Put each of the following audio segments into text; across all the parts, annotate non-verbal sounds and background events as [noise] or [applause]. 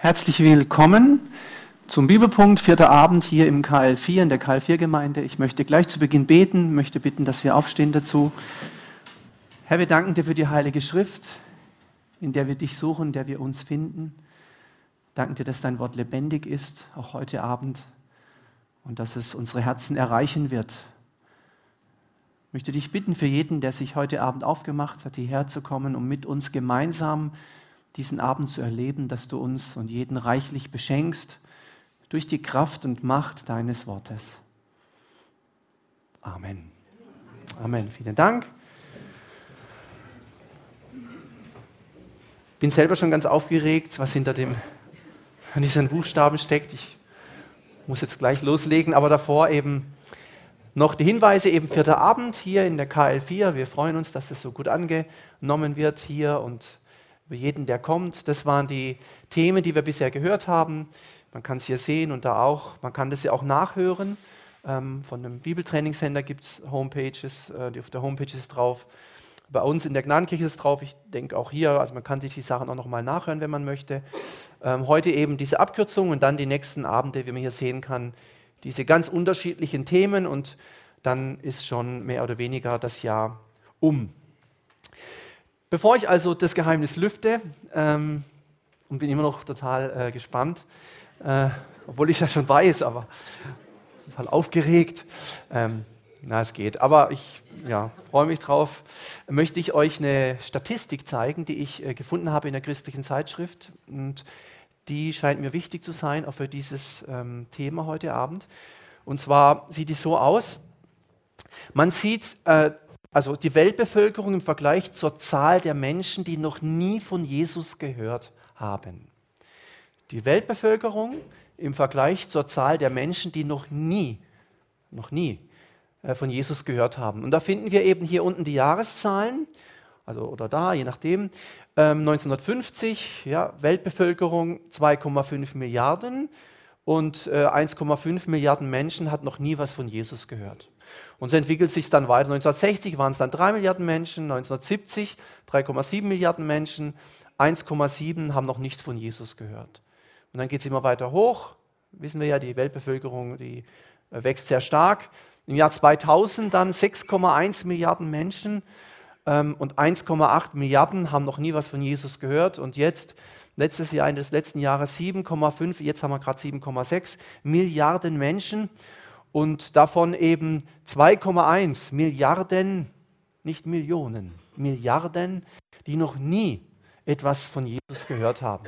Herzlich willkommen zum Bibelpunkt, vierter Abend hier im KL4, in der KL4-Gemeinde. Ich möchte gleich zu Beginn beten, möchte bitten, dass wir aufstehen dazu. Herr, wir danken dir für die Heilige Schrift, in der wir dich suchen, in der wir uns finden. Danken dir, dass dein Wort lebendig ist, auch heute Abend, und dass es unsere Herzen erreichen wird. Ich möchte dich bitten für jeden, der sich heute Abend aufgemacht hat, hierher zu kommen, um mit uns gemeinsam diesen Abend zu erleben, dass du uns und jeden reichlich beschenkst durch die Kraft und Macht deines Wortes. Amen. Amen. Vielen Dank. Ich Bin selber schon ganz aufgeregt, was hinter dem, diesen Buchstaben steckt. Ich muss jetzt gleich loslegen, aber davor eben noch die Hinweise, eben vierter Abend hier in der KL4. Wir freuen uns, dass es so gut angenommen wird hier und über jeden, der kommt. Das waren die Themen, die wir bisher gehört haben. Man kann es hier sehen und da auch. Man kann das ja auch nachhören. Ähm, von dem Bibeltrainingscenter gibt es Homepages, äh, auf der Homepage ist drauf. Bei uns in der Gnadenkirche ist es drauf. Ich denke auch hier, also man kann sich die Sachen auch nochmal nachhören, wenn man möchte. Ähm, heute eben diese Abkürzung und dann die nächsten Abende, wie man hier sehen kann, diese ganz unterschiedlichen Themen und dann ist schon mehr oder weniger das Jahr um. Bevor ich also das Geheimnis lüfte, ähm, und bin immer noch total äh, gespannt, äh, obwohl ich ja schon weiß, aber total aufgeregt. Ähm, na, es geht. Aber ich ja, freue mich drauf. Möchte ich euch eine Statistik zeigen, die ich äh, gefunden habe in der christlichen Zeitschrift. Und die scheint mir wichtig zu sein, auch für dieses ähm, Thema heute Abend. Und zwar sieht die so aus. Man sieht äh, also die Weltbevölkerung im Vergleich zur Zahl der Menschen, die noch nie von Jesus gehört haben. Die Weltbevölkerung im Vergleich zur Zahl der Menschen, die noch nie, noch nie äh, von Jesus gehört haben. Und da finden wir eben hier unten die Jahreszahlen, also oder da, je nachdem. 1950, ähm, ja, Weltbevölkerung 2,5 Milliarden und 1,5 äh, Milliarden Menschen hat noch nie was von Jesus gehört. Und so entwickelt sich dann weiter. 1960 waren es dann 3 Milliarden Menschen, 1970 3,7 Milliarden Menschen, 1,7 haben noch nichts von Jesus gehört. Und dann geht es immer weiter hoch. Wissen wir ja, die Weltbevölkerung, die äh, wächst sehr stark. Im Jahr 2000 dann 6,1 Milliarden Menschen ähm, und 1,8 Milliarden haben noch nie was von Jesus gehört. Und jetzt, letztes Jahr, Ende des letzten Jahres 7,5, jetzt haben wir gerade 7,6 Milliarden Menschen und davon eben 2,1 Milliarden, nicht Millionen, Milliarden, die noch nie etwas von Jesus gehört haben.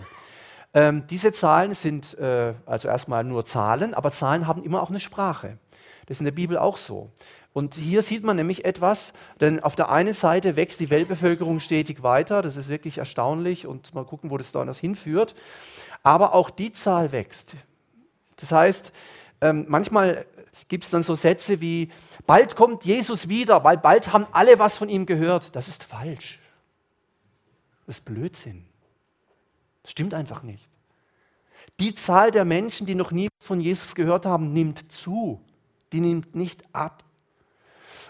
Ähm, diese Zahlen sind äh, also erstmal nur Zahlen, aber Zahlen haben immer auch eine Sprache. Das ist in der Bibel auch so. Und hier sieht man nämlich etwas, denn auf der einen Seite wächst die Weltbevölkerung stetig weiter, das ist wirklich erstaunlich und mal gucken, wo das da hinführt. Aber auch die Zahl wächst. Das heißt, ähm, manchmal gibt es dann so Sätze wie, bald kommt Jesus wieder, weil bald haben alle was von ihm gehört. Das ist falsch. Das ist Blödsinn. Das stimmt einfach nicht. Die Zahl der Menschen, die noch nie von Jesus gehört haben, nimmt zu. Die nimmt nicht ab.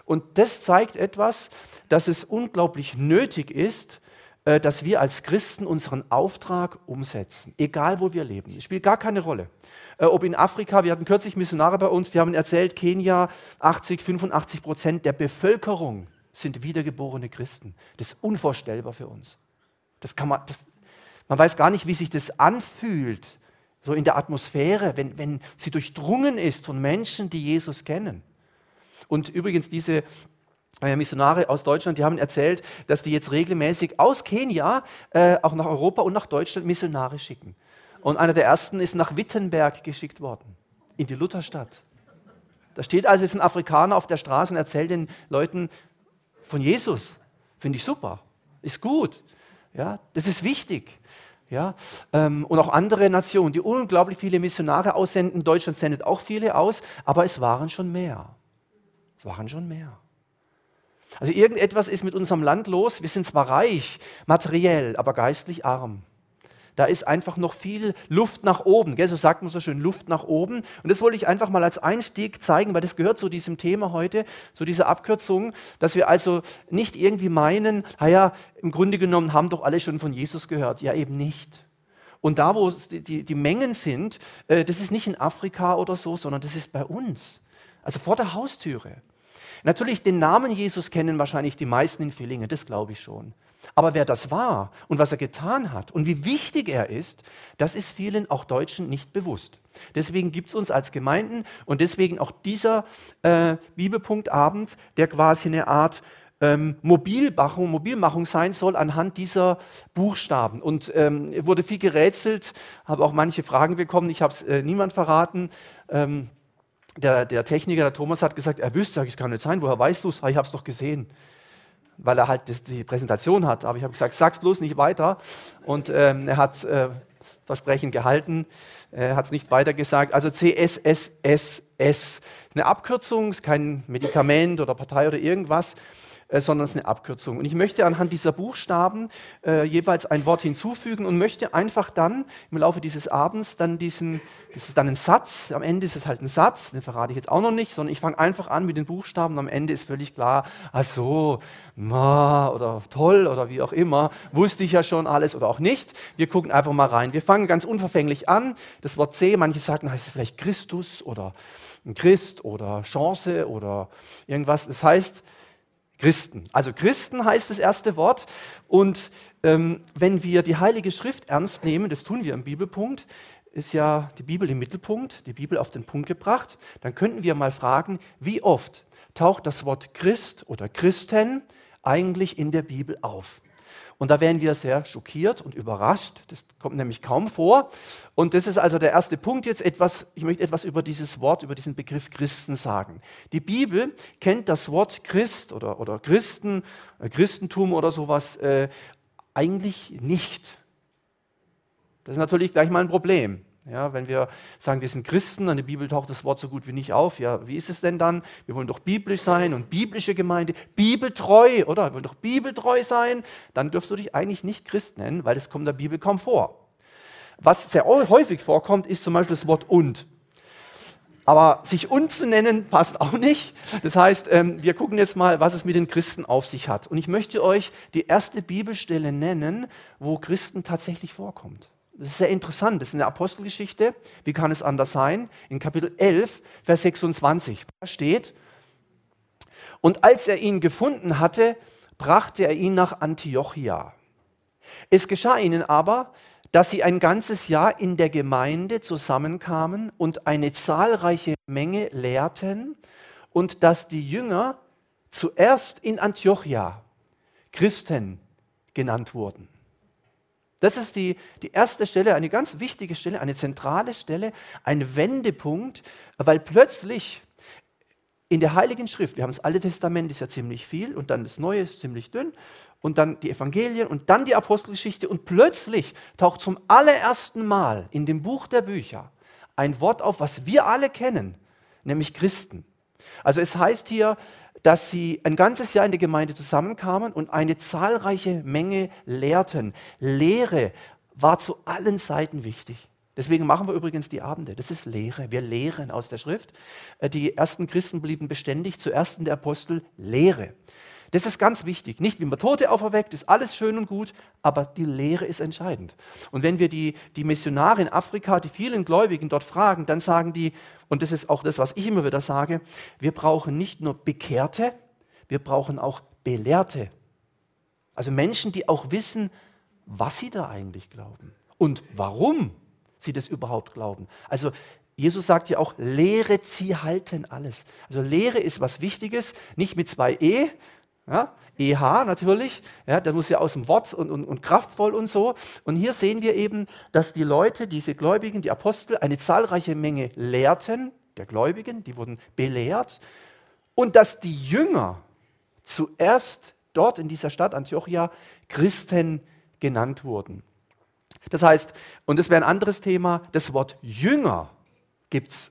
Und das zeigt etwas, dass es unglaublich nötig ist, dass wir als Christen unseren Auftrag umsetzen, egal wo wir leben. Es spielt gar keine Rolle. Äh, ob in Afrika, wir hatten kürzlich Missionare bei uns, die haben erzählt, Kenia, 80, 85 Prozent der Bevölkerung sind wiedergeborene Christen. Das ist unvorstellbar für uns. Das kann man, das, man weiß gar nicht, wie sich das anfühlt, so in der Atmosphäre, wenn, wenn sie durchdrungen ist von Menschen, die Jesus kennen. Und übrigens, diese äh, Missionare aus Deutschland, die haben erzählt, dass die jetzt regelmäßig aus Kenia äh, auch nach Europa und nach Deutschland Missionare schicken. Und einer der ersten ist nach Wittenberg geschickt worden, in die Lutherstadt. Da steht also ist ein Afrikaner auf der Straße und erzählt den Leuten von Jesus. Finde ich super, ist gut. Ja, das ist wichtig. Ja, ähm, und auch andere Nationen, die unglaublich viele Missionare aussenden. Deutschland sendet auch viele aus, aber es waren schon mehr. Es waren schon mehr. Also irgendetwas ist mit unserem Land los. Wir sind zwar reich, materiell, aber geistlich arm. Da ist einfach noch viel Luft nach oben. Gell? So sagt man so schön, Luft nach oben. Und das wollte ich einfach mal als Einstieg zeigen, weil das gehört zu diesem Thema heute, zu dieser Abkürzung, dass wir also nicht irgendwie meinen, naja, im Grunde genommen haben doch alle schon von Jesus gehört. Ja, eben nicht. Und da, wo die, die, die Mengen sind, äh, das ist nicht in Afrika oder so, sondern das ist bei uns. Also vor der Haustüre. Natürlich, den Namen Jesus kennen wahrscheinlich die meisten in Villingen, das glaube ich schon. Aber wer das war und was er getan hat und wie wichtig er ist, das ist vielen, auch Deutschen, nicht bewusst. Deswegen gibt es uns als Gemeinden und deswegen auch dieser äh, Bibelpunktabend, der quasi eine Art ähm, Mobilmachung, Mobilmachung sein soll anhand dieser Buchstaben. Und ähm, wurde viel gerätselt, habe auch manche Fragen bekommen, ich habe es äh, niemand verraten. Ähm, der, der, Techniker, der Thomas, hat gesagt, er wüsste, sag ich, kann nicht sein, woher weißt du es? Ich habe es doch gesehen weil er halt das, die Präsentation hat. Aber ich habe gesagt, sag's bloß nicht weiter. Und ähm, er hat äh, Versprechen gehalten, er hat es nicht weiter gesagt. Also CSSSS, eine Abkürzung, ist kein Medikament oder Partei oder irgendwas. Äh, sondern es ist eine Abkürzung. Und ich möchte anhand dieser Buchstaben äh, jeweils ein Wort hinzufügen und möchte einfach dann im Laufe dieses Abends dann diesen, das ist dann ein Satz, am Ende ist es halt ein Satz, den verrate ich jetzt auch noch nicht, sondern ich fange einfach an mit den Buchstaben und am Ende ist völlig klar, ach so, ma oder toll oder wie auch immer, wusste ich ja schon alles oder auch nicht. Wir gucken einfach mal rein. Wir fangen ganz unverfänglich an. Das Wort C, manche sagen, heißt es vielleicht Christus oder Christ oder Chance oder irgendwas. Das heißt, Christen. Also Christen heißt das erste Wort. Und ähm, wenn wir die Heilige Schrift ernst nehmen, das tun wir im Bibelpunkt, ist ja die Bibel im Mittelpunkt, die Bibel auf den Punkt gebracht, dann könnten wir mal fragen, wie oft taucht das Wort Christ oder Christen eigentlich in der Bibel auf? Und da wären wir sehr schockiert und überrascht. Das kommt nämlich kaum vor. Und das ist also der erste Punkt jetzt etwas, ich möchte etwas über dieses Wort, über diesen Begriff Christen sagen. Die Bibel kennt das Wort Christ oder, oder Christen, äh, Christentum oder sowas äh, eigentlich nicht. Das ist natürlich gleich mal ein Problem. Ja, wenn wir sagen, wir sind Christen, an der Bibel taucht das Wort so gut wie nicht auf. Ja, wie ist es denn dann? Wir wollen doch biblisch sein und biblische Gemeinde, bibeltreu, oder? Wir wollen doch bibeltreu sein. Dann dürfst du dich eigentlich nicht Christ nennen, weil das kommt der Bibel kaum vor. Was sehr häufig vorkommt, ist zum Beispiel das Wort und. Aber sich und zu nennen passt auch nicht. Das heißt, ähm, wir gucken jetzt mal, was es mit den Christen auf sich hat. Und ich möchte euch die erste Bibelstelle nennen, wo Christen tatsächlich vorkommt. Das ist sehr interessant, das ist eine Apostelgeschichte. Wie kann es anders sein? In Kapitel 11, Vers 26 da steht, und als er ihn gefunden hatte, brachte er ihn nach Antiochia. Es geschah ihnen aber, dass sie ein ganzes Jahr in der Gemeinde zusammenkamen und eine zahlreiche Menge lehrten und dass die Jünger zuerst in Antiochia Christen genannt wurden. Das ist die, die erste Stelle, eine ganz wichtige Stelle, eine zentrale Stelle, ein Wendepunkt, weil plötzlich in der Heiligen Schrift, wir haben das Alte Testament, ist ja ziemlich viel, und dann das Neue ist ziemlich dünn, und dann die Evangelien und dann die Apostelgeschichte, und plötzlich taucht zum allerersten Mal in dem Buch der Bücher ein Wort auf, was wir alle kennen, nämlich Christen. Also es heißt hier, dass sie ein ganzes Jahr in der Gemeinde zusammenkamen und eine zahlreiche Menge lehrten. Lehre war zu allen Seiten wichtig. Deswegen machen wir übrigens die Abende. Das ist Lehre. Wir lehren aus der Schrift. Äh, die ersten Christen blieben beständig, zuerst in der Apostel Lehre. Das ist ganz wichtig. Nicht wie man Tote auferweckt, ist alles schön und gut, aber die Lehre ist entscheidend. Und wenn wir die, die Missionare in Afrika, die vielen Gläubigen dort fragen, dann sagen die, und das ist auch das, was ich immer wieder sage, wir brauchen nicht nur Bekehrte, wir brauchen auch Belehrte. Also Menschen, die auch wissen, was sie da eigentlich glauben und warum sie das überhaupt glauben. Also Jesus sagt ja auch, Lehre sie halten alles. Also Lehre ist was Wichtiges, nicht mit zwei E, ja, EH natürlich, ja, der muss ja aus dem Wort und, und, und kraftvoll und so. Und hier sehen wir eben, dass die Leute, diese Gläubigen, die Apostel, eine zahlreiche Menge lehrten, der Gläubigen, die wurden belehrt, und dass die Jünger zuerst dort in dieser Stadt Antiochia Christen genannt wurden. Das heißt, und das wäre ein anderes Thema, das Wort Jünger gibt es,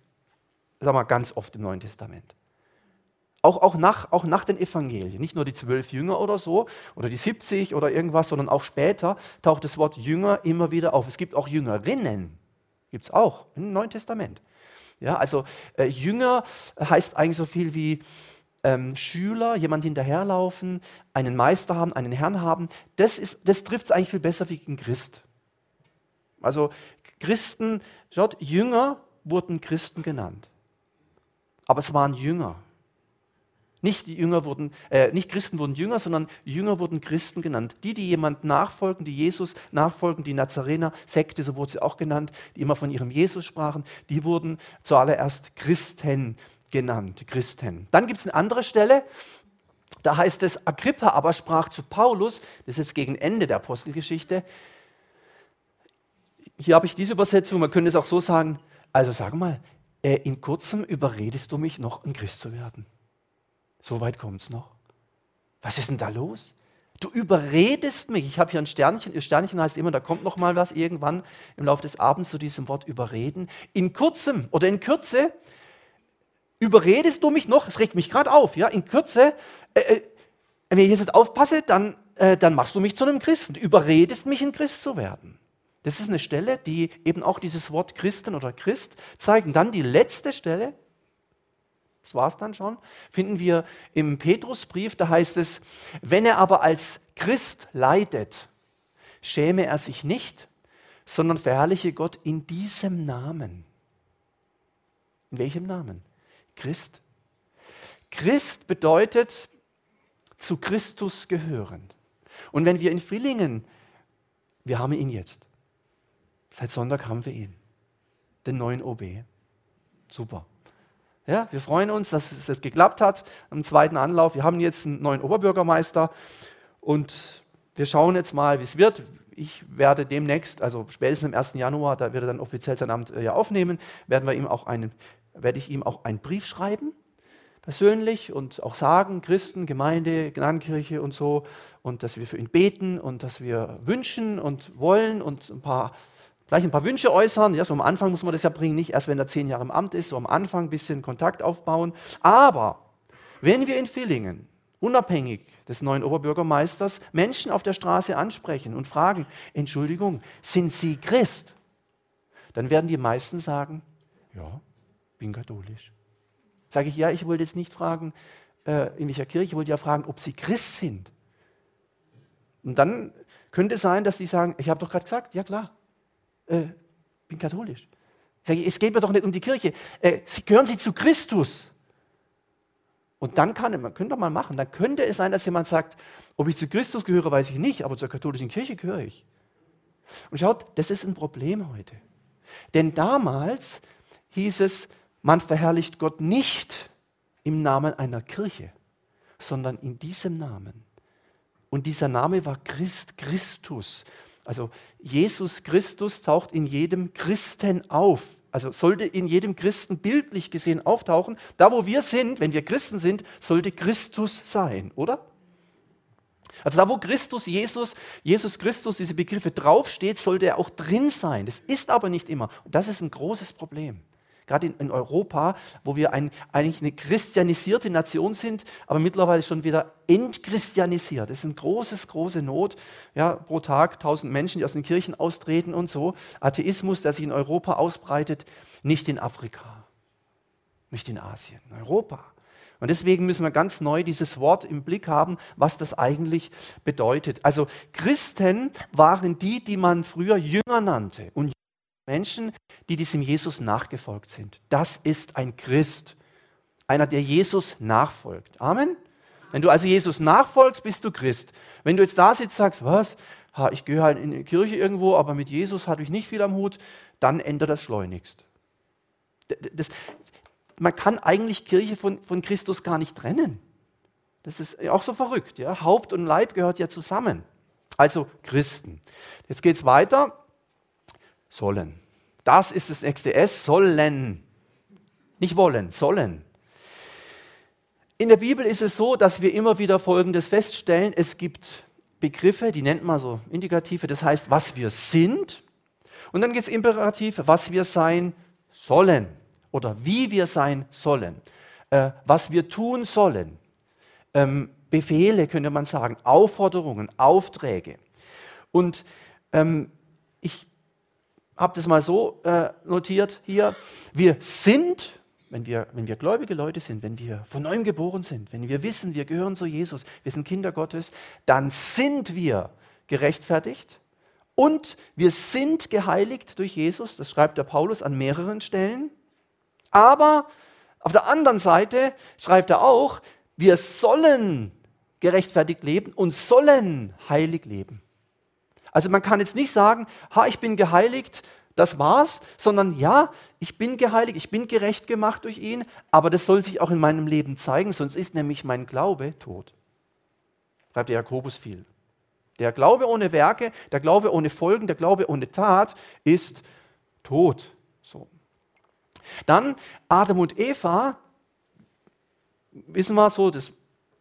ganz oft im Neuen Testament. Auch, auch, nach, auch nach den Evangelien, nicht nur die zwölf Jünger oder so oder die 70 oder irgendwas, sondern auch später taucht das Wort Jünger immer wieder auf. Es gibt auch Jüngerinnen, gibt es auch im Neuen Testament. Ja, also äh, Jünger heißt eigentlich so viel wie ähm, Schüler, jemand hinterherlaufen, einen Meister haben, einen Herrn haben. Das, das trifft es eigentlich viel besser wie ein Christ. Also Christen, schaut, Jünger wurden Christen genannt. Aber es waren Jünger. Nicht, die Jünger wurden, äh, nicht Christen wurden Jünger, sondern Jünger wurden Christen genannt. Die, die jemand nachfolgen, die Jesus nachfolgen, die Nazarener, Sekte, so wurde sie auch genannt, die immer von ihrem Jesus sprachen, die wurden zuallererst Christen genannt. Christen. Dann gibt es eine andere Stelle, da heißt es, Agrippa aber sprach zu Paulus, das ist jetzt gegen Ende der Apostelgeschichte, hier habe ich diese Übersetzung, man könnte es auch so sagen, also sag mal, äh, in kurzem überredest du mich noch, ein Christ zu werden. So weit kommt es noch. Was ist denn da los? Du überredest mich. Ich habe hier ein Sternchen. Ihr Sternchen heißt immer, da kommt noch mal was irgendwann im Laufe des Abends zu diesem Wort überreden. In kurzem oder in Kürze überredest du mich noch. Es regt mich gerade auf. Ja, in Kürze. Äh, äh, wenn ich jetzt aufpasse, dann, äh, dann machst du mich zu einem Christen. Du überredest mich, ein Christ zu werden. Das ist eine Stelle, die eben auch dieses Wort Christen oder Christ zeigt. Und dann die letzte Stelle, das war es dann schon, finden wir im Petrusbrief, da heißt es, wenn er aber als Christ leidet, schäme er sich nicht, sondern verherrliche Gott in diesem Namen. In welchem Namen? Christ. Christ bedeutet zu Christus gehören. Und wenn wir in Villingen, wir haben ihn jetzt, seit Sonntag haben wir ihn, den neuen OB. Super. Ja, wir freuen uns, dass es jetzt geklappt hat am zweiten Anlauf. Wir haben jetzt einen neuen Oberbürgermeister und wir schauen jetzt mal, wie es wird. Ich werde demnächst, also spätestens am 1. Januar, da wird er dann offiziell sein Amt äh, ja aufnehmen, werden wir ihm auch einen, werde ich ihm auch einen Brief schreiben, persönlich und auch sagen, Christen, Gemeinde, Gnadenkirche und so, und dass wir für ihn beten und dass wir wünschen und wollen und ein paar gleich ein paar Wünsche äußern. Ja, so am Anfang muss man das ja bringen, nicht erst, wenn er zehn Jahre im Amt ist, so am Anfang ein bisschen Kontakt aufbauen. Aber wenn wir in Villingen, unabhängig des neuen Oberbürgermeisters, Menschen auf der Straße ansprechen und fragen, Entschuldigung, sind Sie Christ? Dann werden die meisten sagen, ja, bin katholisch. Sage ich, ja, ich wollte jetzt nicht fragen, äh, in welcher Kirche, ich wollte ja fragen, ob Sie Christ sind. Und dann könnte es sein, dass die sagen, ich habe doch gerade gesagt, ja klar, äh, bin katholisch. Sage ich, es geht mir doch nicht um die Kirche. Äh, Sie, gehören Sie zu Christus? Und dann kann man, könnte doch mal machen, dann könnte es sein, dass jemand sagt, ob ich zu Christus gehöre, weiß ich nicht, aber zur katholischen Kirche gehöre ich. Und schaut, das ist ein Problem heute. Denn damals hieß es, man verherrlicht Gott nicht im Namen einer Kirche, sondern in diesem Namen. Und dieser Name war Christ, Christus. Also Jesus Christus taucht in jedem Christen auf. Also sollte in jedem Christen bildlich gesehen auftauchen. Da, wo wir sind, wenn wir Christen sind, sollte Christus sein, oder? Also da, wo Christus, Jesus, Jesus Christus, diese Begriffe draufsteht, sollte er auch drin sein. Das ist aber nicht immer. Und das ist ein großes Problem gerade in, in, Europa, wo wir ein, eigentlich eine christianisierte Nation sind, aber mittlerweile schon wieder entchristianisiert. Das ist eine große, große Not. Ja, pro Tag tausend Menschen, die aus den Kirchen austreten und so. Atheismus, der sich in Europa ausbreitet, nicht in Afrika, nicht in Asien, in Europa. Und deswegen müssen wir ganz neu dieses Wort im Blick haben, was das eigentlich bedeutet. Also Christen waren die, die man früher Jünger nannte. Und Menschen, die diesem Jesus nachgefolgt sind. Das ist ein Christ, einer, der Jesus nachfolgt. Amen. Wenn du also Jesus nachfolgst, bist du Christ. Wenn du jetzt da sitzt, sagst, was? Ich gehe halt in die Kirche irgendwo, aber mit Jesus hatte ich nicht viel am Hut, dann ändert das schleunigst. Das, man kann eigentlich Kirche von, von Christus gar nicht trennen. Das ist auch so verrückt. Ja? Haupt und Leib gehört ja zusammen. Also Christen. Jetzt geht es weiter sollen. Das ist das nächste S, sollen. Nicht wollen, sollen. In der Bibel ist es so, dass wir immer wieder Folgendes feststellen. Es gibt Begriffe, die nennt man so Indikative, das heißt, was wir sind. Und dann gibt es Imperative, was wir sein sollen oder wie wir sein sollen, äh, was wir tun sollen. Ähm, Befehle könnte man sagen, Aufforderungen, Aufträge. Und ähm, ich habe das mal so äh, notiert hier. Wir sind, wenn wir, wenn wir gläubige Leute sind, wenn wir von neuem geboren sind, wenn wir wissen, wir gehören zu Jesus, wir sind Kinder Gottes, dann sind wir gerechtfertigt Und wir sind geheiligt durch Jesus, das schreibt der Paulus an mehreren Stellen. Aber auf der anderen Seite schreibt er auch, wir sollen gerechtfertigt leben und sollen heilig leben. Also man kann jetzt nicht sagen, ha, ich bin geheiligt, das war's, sondern ja, ich bin geheiligt, ich bin gerecht gemacht durch ihn, aber das soll sich auch in meinem Leben zeigen, sonst ist nämlich mein Glaube tot. Schreibt der Jakobus viel. Der Glaube ohne Werke, der Glaube ohne Folgen, der Glaube ohne Tat ist tot. So. Dann Adam und Eva, wissen wir so, das,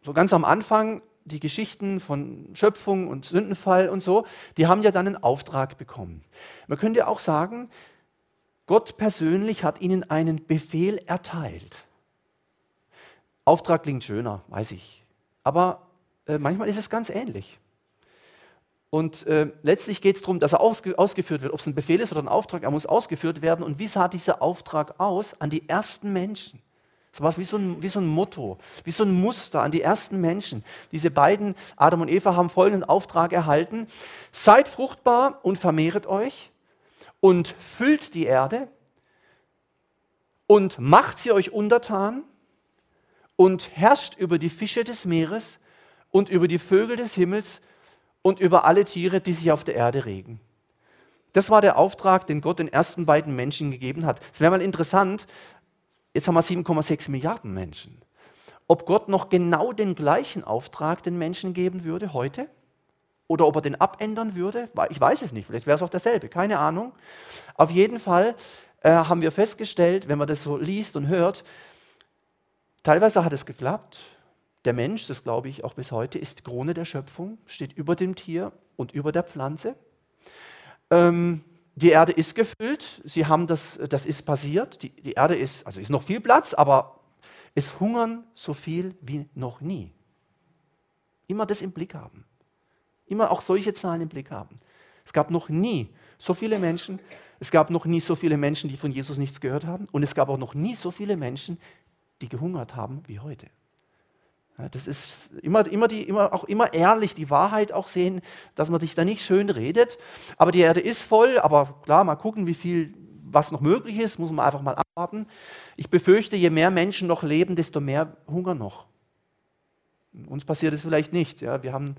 so ganz am Anfang, die Geschichten von Schöpfung und Sündenfall und so, die haben ja dann einen Auftrag bekommen. Man könnte auch sagen, Gott persönlich hat ihnen einen Befehl erteilt. Auftrag klingt schöner, weiß ich. Aber äh, manchmal ist es ganz ähnlich. Und äh, letztlich geht es darum, dass er ausge ausgeführt wird. Ob es ein Befehl ist oder ein Auftrag, er muss ausgeführt werden. Und wie sah dieser Auftrag aus an die ersten Menschen? So was wie so, ein, wie so ein Motto, wie so ein Muster an die ersten Menschen. Diese beiden, Adam und Eva, haben folgenden Auftrag erhalten. Seid fruchtbar und vermehret euch und füllt die Erde und macht sie euch untertan und herrscht über die Fische des Meeres und über die Vögel des Himmels und über alle Tiere, die sich auf der Erde regen. Das war der Auftrag, den Gott den ersten beiden Menschen gegeben hat. Es wäre mal interessant, jetzt haben wir 7,6 Milliarden Menschen. Ob Gott noch genau den gleichen Auftrag den Menschen geben würde heute? Oder ob er den abändern würde? Ich weiß es nicht, vielleicht wäre es auch derselbe, keine Ahnung. Auf jeden Fall äh, haben wir festgestellt, wenn man das so liest und hört, teilweise hat es geklappt, der Mensch, das glaube ich auch bis heute, ist Krone der Schöpfung, steht über dem Tier und über der Pflanze. Ähm, die Erde ist gefüllt, sie haben das, das ist passiert. Die, die Erde ist, also ist noch viel Platz, aber es hungern so viel wie noch nie. Immer das im Blick haben. Immer auch solche Zahlen im Blick haben. Es gab noch nie so viele Menschen, es gab noch nie so viele Menschen, die von Jesus nichts gehört haben und es gab auch noch nie so viele Menschen, die gehungert haben wie heute. Das ist immer, immer, die, immer, auch immer ehrlich die Wahrheit auch sehen, dass man sich da nicht schön redet. Aber die Erde ist voll, aber klar, mal gucken, wie viel, was noch möglich ist, muss man einfach mal abwarten. Ich befürchte, je mehr Menschen noch leben, desto mehr Hunger noch. Uns passiert es vielleicht nicht. Ja, wir haben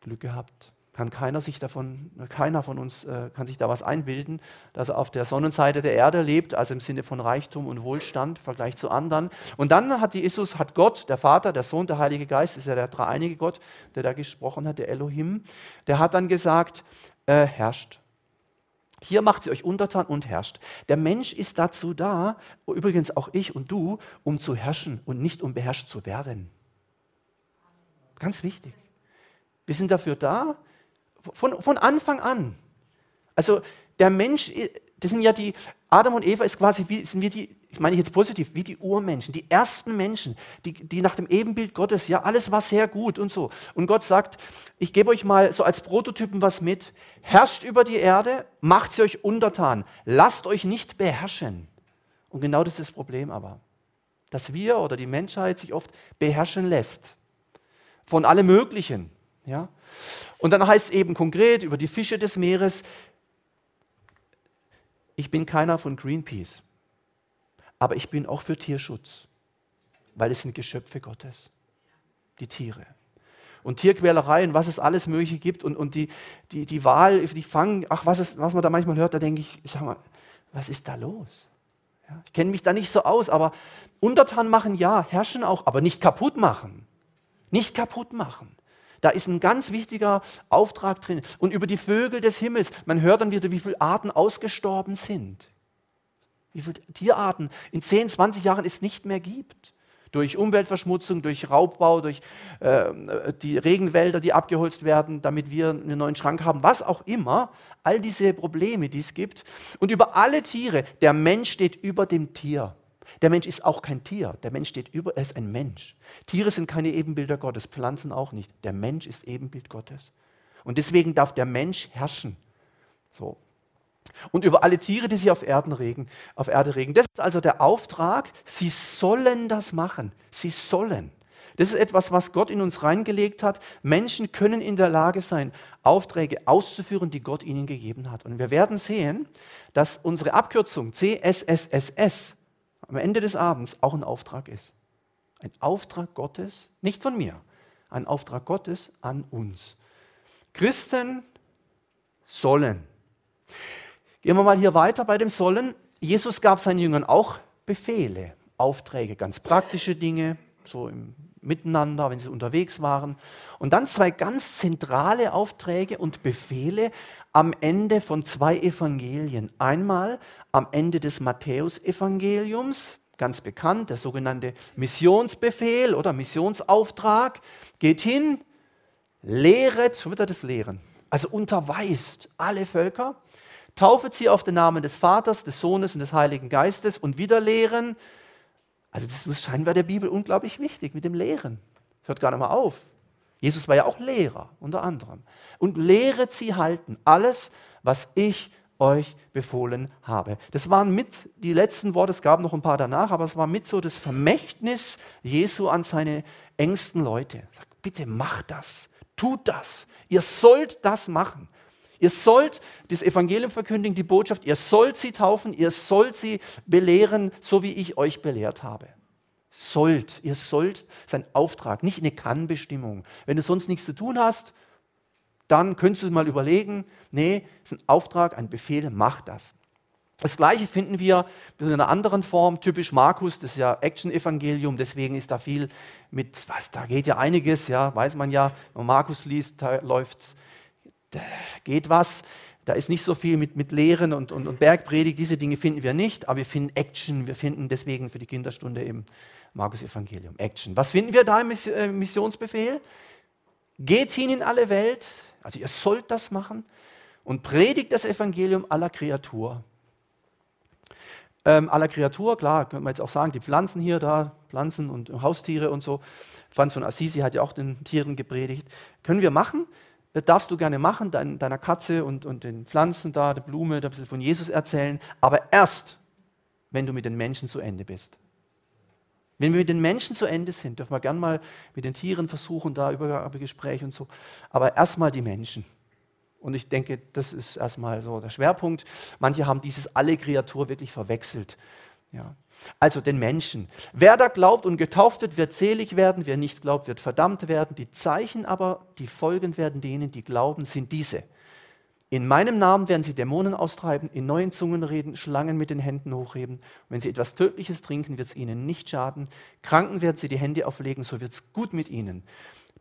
Glück gehabt kann keiner sich davon, keiner von uns äh, kann sich da was einbilden, dass er auf der Sonnenseite der Erde lebt, also im Sinne von Reichtum und Wohlstand im Vergleich zu anderen. Und dann hat Jesus, hat Gott, der Vater, der Sohn, der Heilige Geist, ist ja der dreieinige Gott, der da gesprochen hat, der Elohim, der hat dann gesagt, äh, herrscht. Hier macht sie euch untertan und herrscht. Der Mensch ist dazu da, übrigens auch ich und du, um zu herrschen und nicht um beherrscht zu werden. Ganz wichtig. Wir sind dafür da, von, von Anfang an. Also der Mensch, das sind ja die, Adam und Eva ist quasi wie, sind wir die, ich meine jetzt positiv, wie die Urmenschen, die ersten Menschen, die, die nach dem Ebenbild Gottes, ja, alles war sehr gut und so. Und Gott sagt, ich gebe euch mal so als Prototypen was mit, herrscht über die Erde, macht sie euch untertan, lasst euch nicht beherrschen. Und genau das ist das Problem aber, dass wir oder die Menschheit sich oft beherrschen lässt von allem Möglichen. Ja? Und dann heißt es eben konkret über die Fische des Meeres, ich bin keiner von Greenpeace, aber ich bin auch für Tierschutz, weil es sind Geschöpfe Gottes, die Tiere. Und Tierquälerei und was es alles Mögliche gibt und, und die, die, die Wahl, die Fang, ach, was, ist, was man da manchmal hört, da denke ich, sag mal, was ist da los? Ja, ich kenne mich da nicht so aus, aber untertan machen ja, herrschen auch, aber nicht kaputt machen. Nicht kaputt machen. Da ist ein ganz wichtiger Auftrag drin. Und über die Vögel des Himmels, man hört dann wieder, wie viele Arten ausgestorben sind. Wie viele Tierarten in 10, 20 Jahren es nicht mehr gibt. Durch Umweltverschmutzung, durch Raubbau, durch äh, die Regenwälder, die abgeholzt werden, damit wir einen neuen Schrank haben, was auch immer. All diese Probleme, die es gibt. Und über alle Tiere, der Mensch steht über dem Tier. Der Mensch ist auch kein Tier. Der Mensch steht über, er ist ein Mensch. Tiere sind keine Ebenbilder Gottes, Pflanzen auch nicht. Der Mensch ist Ebenbild Gottes. Und deswegen darf der Mensch herrschen. So. Und über alle Tiere, die sich auf, Erden regen, auf Erde regen. Das ist also der Auftrag. Sie sollen das machen. Sie sollen. Das ist etwas, was Gott in uns reingelegt hat. Menschen können in der Lage sein, Aufträge auszuführen, die Gott ihnen gegeben hat. Und wir werden sehen, dass unsere Abkürzung CSSSS am Ende des Abends auch ein Auftrag ist. Ein Auftrag Gottes, nicht von mir, ein Auftrag Gottes an uns. Christen sollen. Gehen wir mal hier weiter bei dem Sollen. Jesus gab seinen Jüngern auch Befehle, Aufträge, ganz praktische Dinge, so im Miteinander, wenn sie unterwegs waren. Und dann zwei ganz zentrale Aufträge und Befehle am Ende von zwei Evangelien. Einmal am Ende des Matthäusevangeliums, ganz bekannt, der sogenannte Missionsbefehl oder Missionsauftrag. Geht hin, lehret, schon wieder das Lehren, also unterweist alle Völker, taufet sie auf den Namen des Vaters, des Sohnes und des Heiligen Geistes und wieder lehren. Also das ist scheinbar der Bibel unglaublich wichtig mit dem Lehren. Hört gar nicht mal auf. Jesus war ja auch Lehrer unter anderem. Und lehret sie halten alles, was ich euch befohlen habe. Das waren mit die letzten Worte, es gab noch ein paar danach, aber es war mit so das Vermächtnis Jesu an seine engsten Leute. Sagt, bitte macht das, tut das, ihr sollt das machen. Ihr sollt das Evangelium verkündigen, die Botschaft, ihr sollt sie taufen, ihr sollt sie belehren, so wie ich euch belehrt habe. Sollt, ihr sollt, sein Auftrag, nicht eine Kannbestimmung. Wenn du sonst nichts zu tun hast, dann könntest du mal überlegen, nee, es ist ein Auftrag, ein Befehl, mach das. Das gleiche finden wir in einer anderen Form, typisch Markus, das ist ja Action-Evangelium, deswegen ist da viel mit, was, da geht ja einiges, ja, weiß man ja, wenn man Markus liest, da läuft, da geht was, da ist nicht so viel mit, mit Lehren und, und, und Bergpredigt, diese Dinge finden wir nicht, aber wir finden Action, wir finden deswegen für die Kinderstunde eben Markus-Evangelium, Action. Was finden wir da im äh, Missionsbefehl? Geht hin in alle Welt, also ihr sollt das machen und predigt das Evangelium aller Kreatur. Ähm, aller Kreatur, klar, können wir jetzt auch sagen, die Pflanzen hier, da, Pflanzen und Haustiere und so. Franz von Assisi hat ja auch den Tieren gepredigt. Können wir machen, das darfst du gerne machen, dein, deiner Katze und, und den Pflanzen da, der Blume, da ein bisschen von Jesus erzählen, aber erst, wenn du mit den Menschen zu Ende bist. Wenn wir mit den Menschen zu Ende sind, dürfen wir gerne mal mit den Tieren versuchen, da Übergabegespräche und so, aber erstmal die Menschen. Und ich denke, das ist erstmal so der Schwerpunkt. Manche haben dieses alle Kreatur wirklich verwechselt. Ja. Also den Menschen. Wer da glaubt und getauft wird, wird selig werden. Wer nicht glaubt, wird verdammt werden. Die Zeichen aber, die folgen werden denen, die glauben, sind diese. In meinem Namen werden sie Dämonen austreiben, in neuen Zungen reden, Schlangen mit den Händen hochheben. wenn sie etwas Tödliches trinken, wird es ihnen nicht schaden. Kranken werden sie die Hände auflegen, so wird es gut mit ihnen.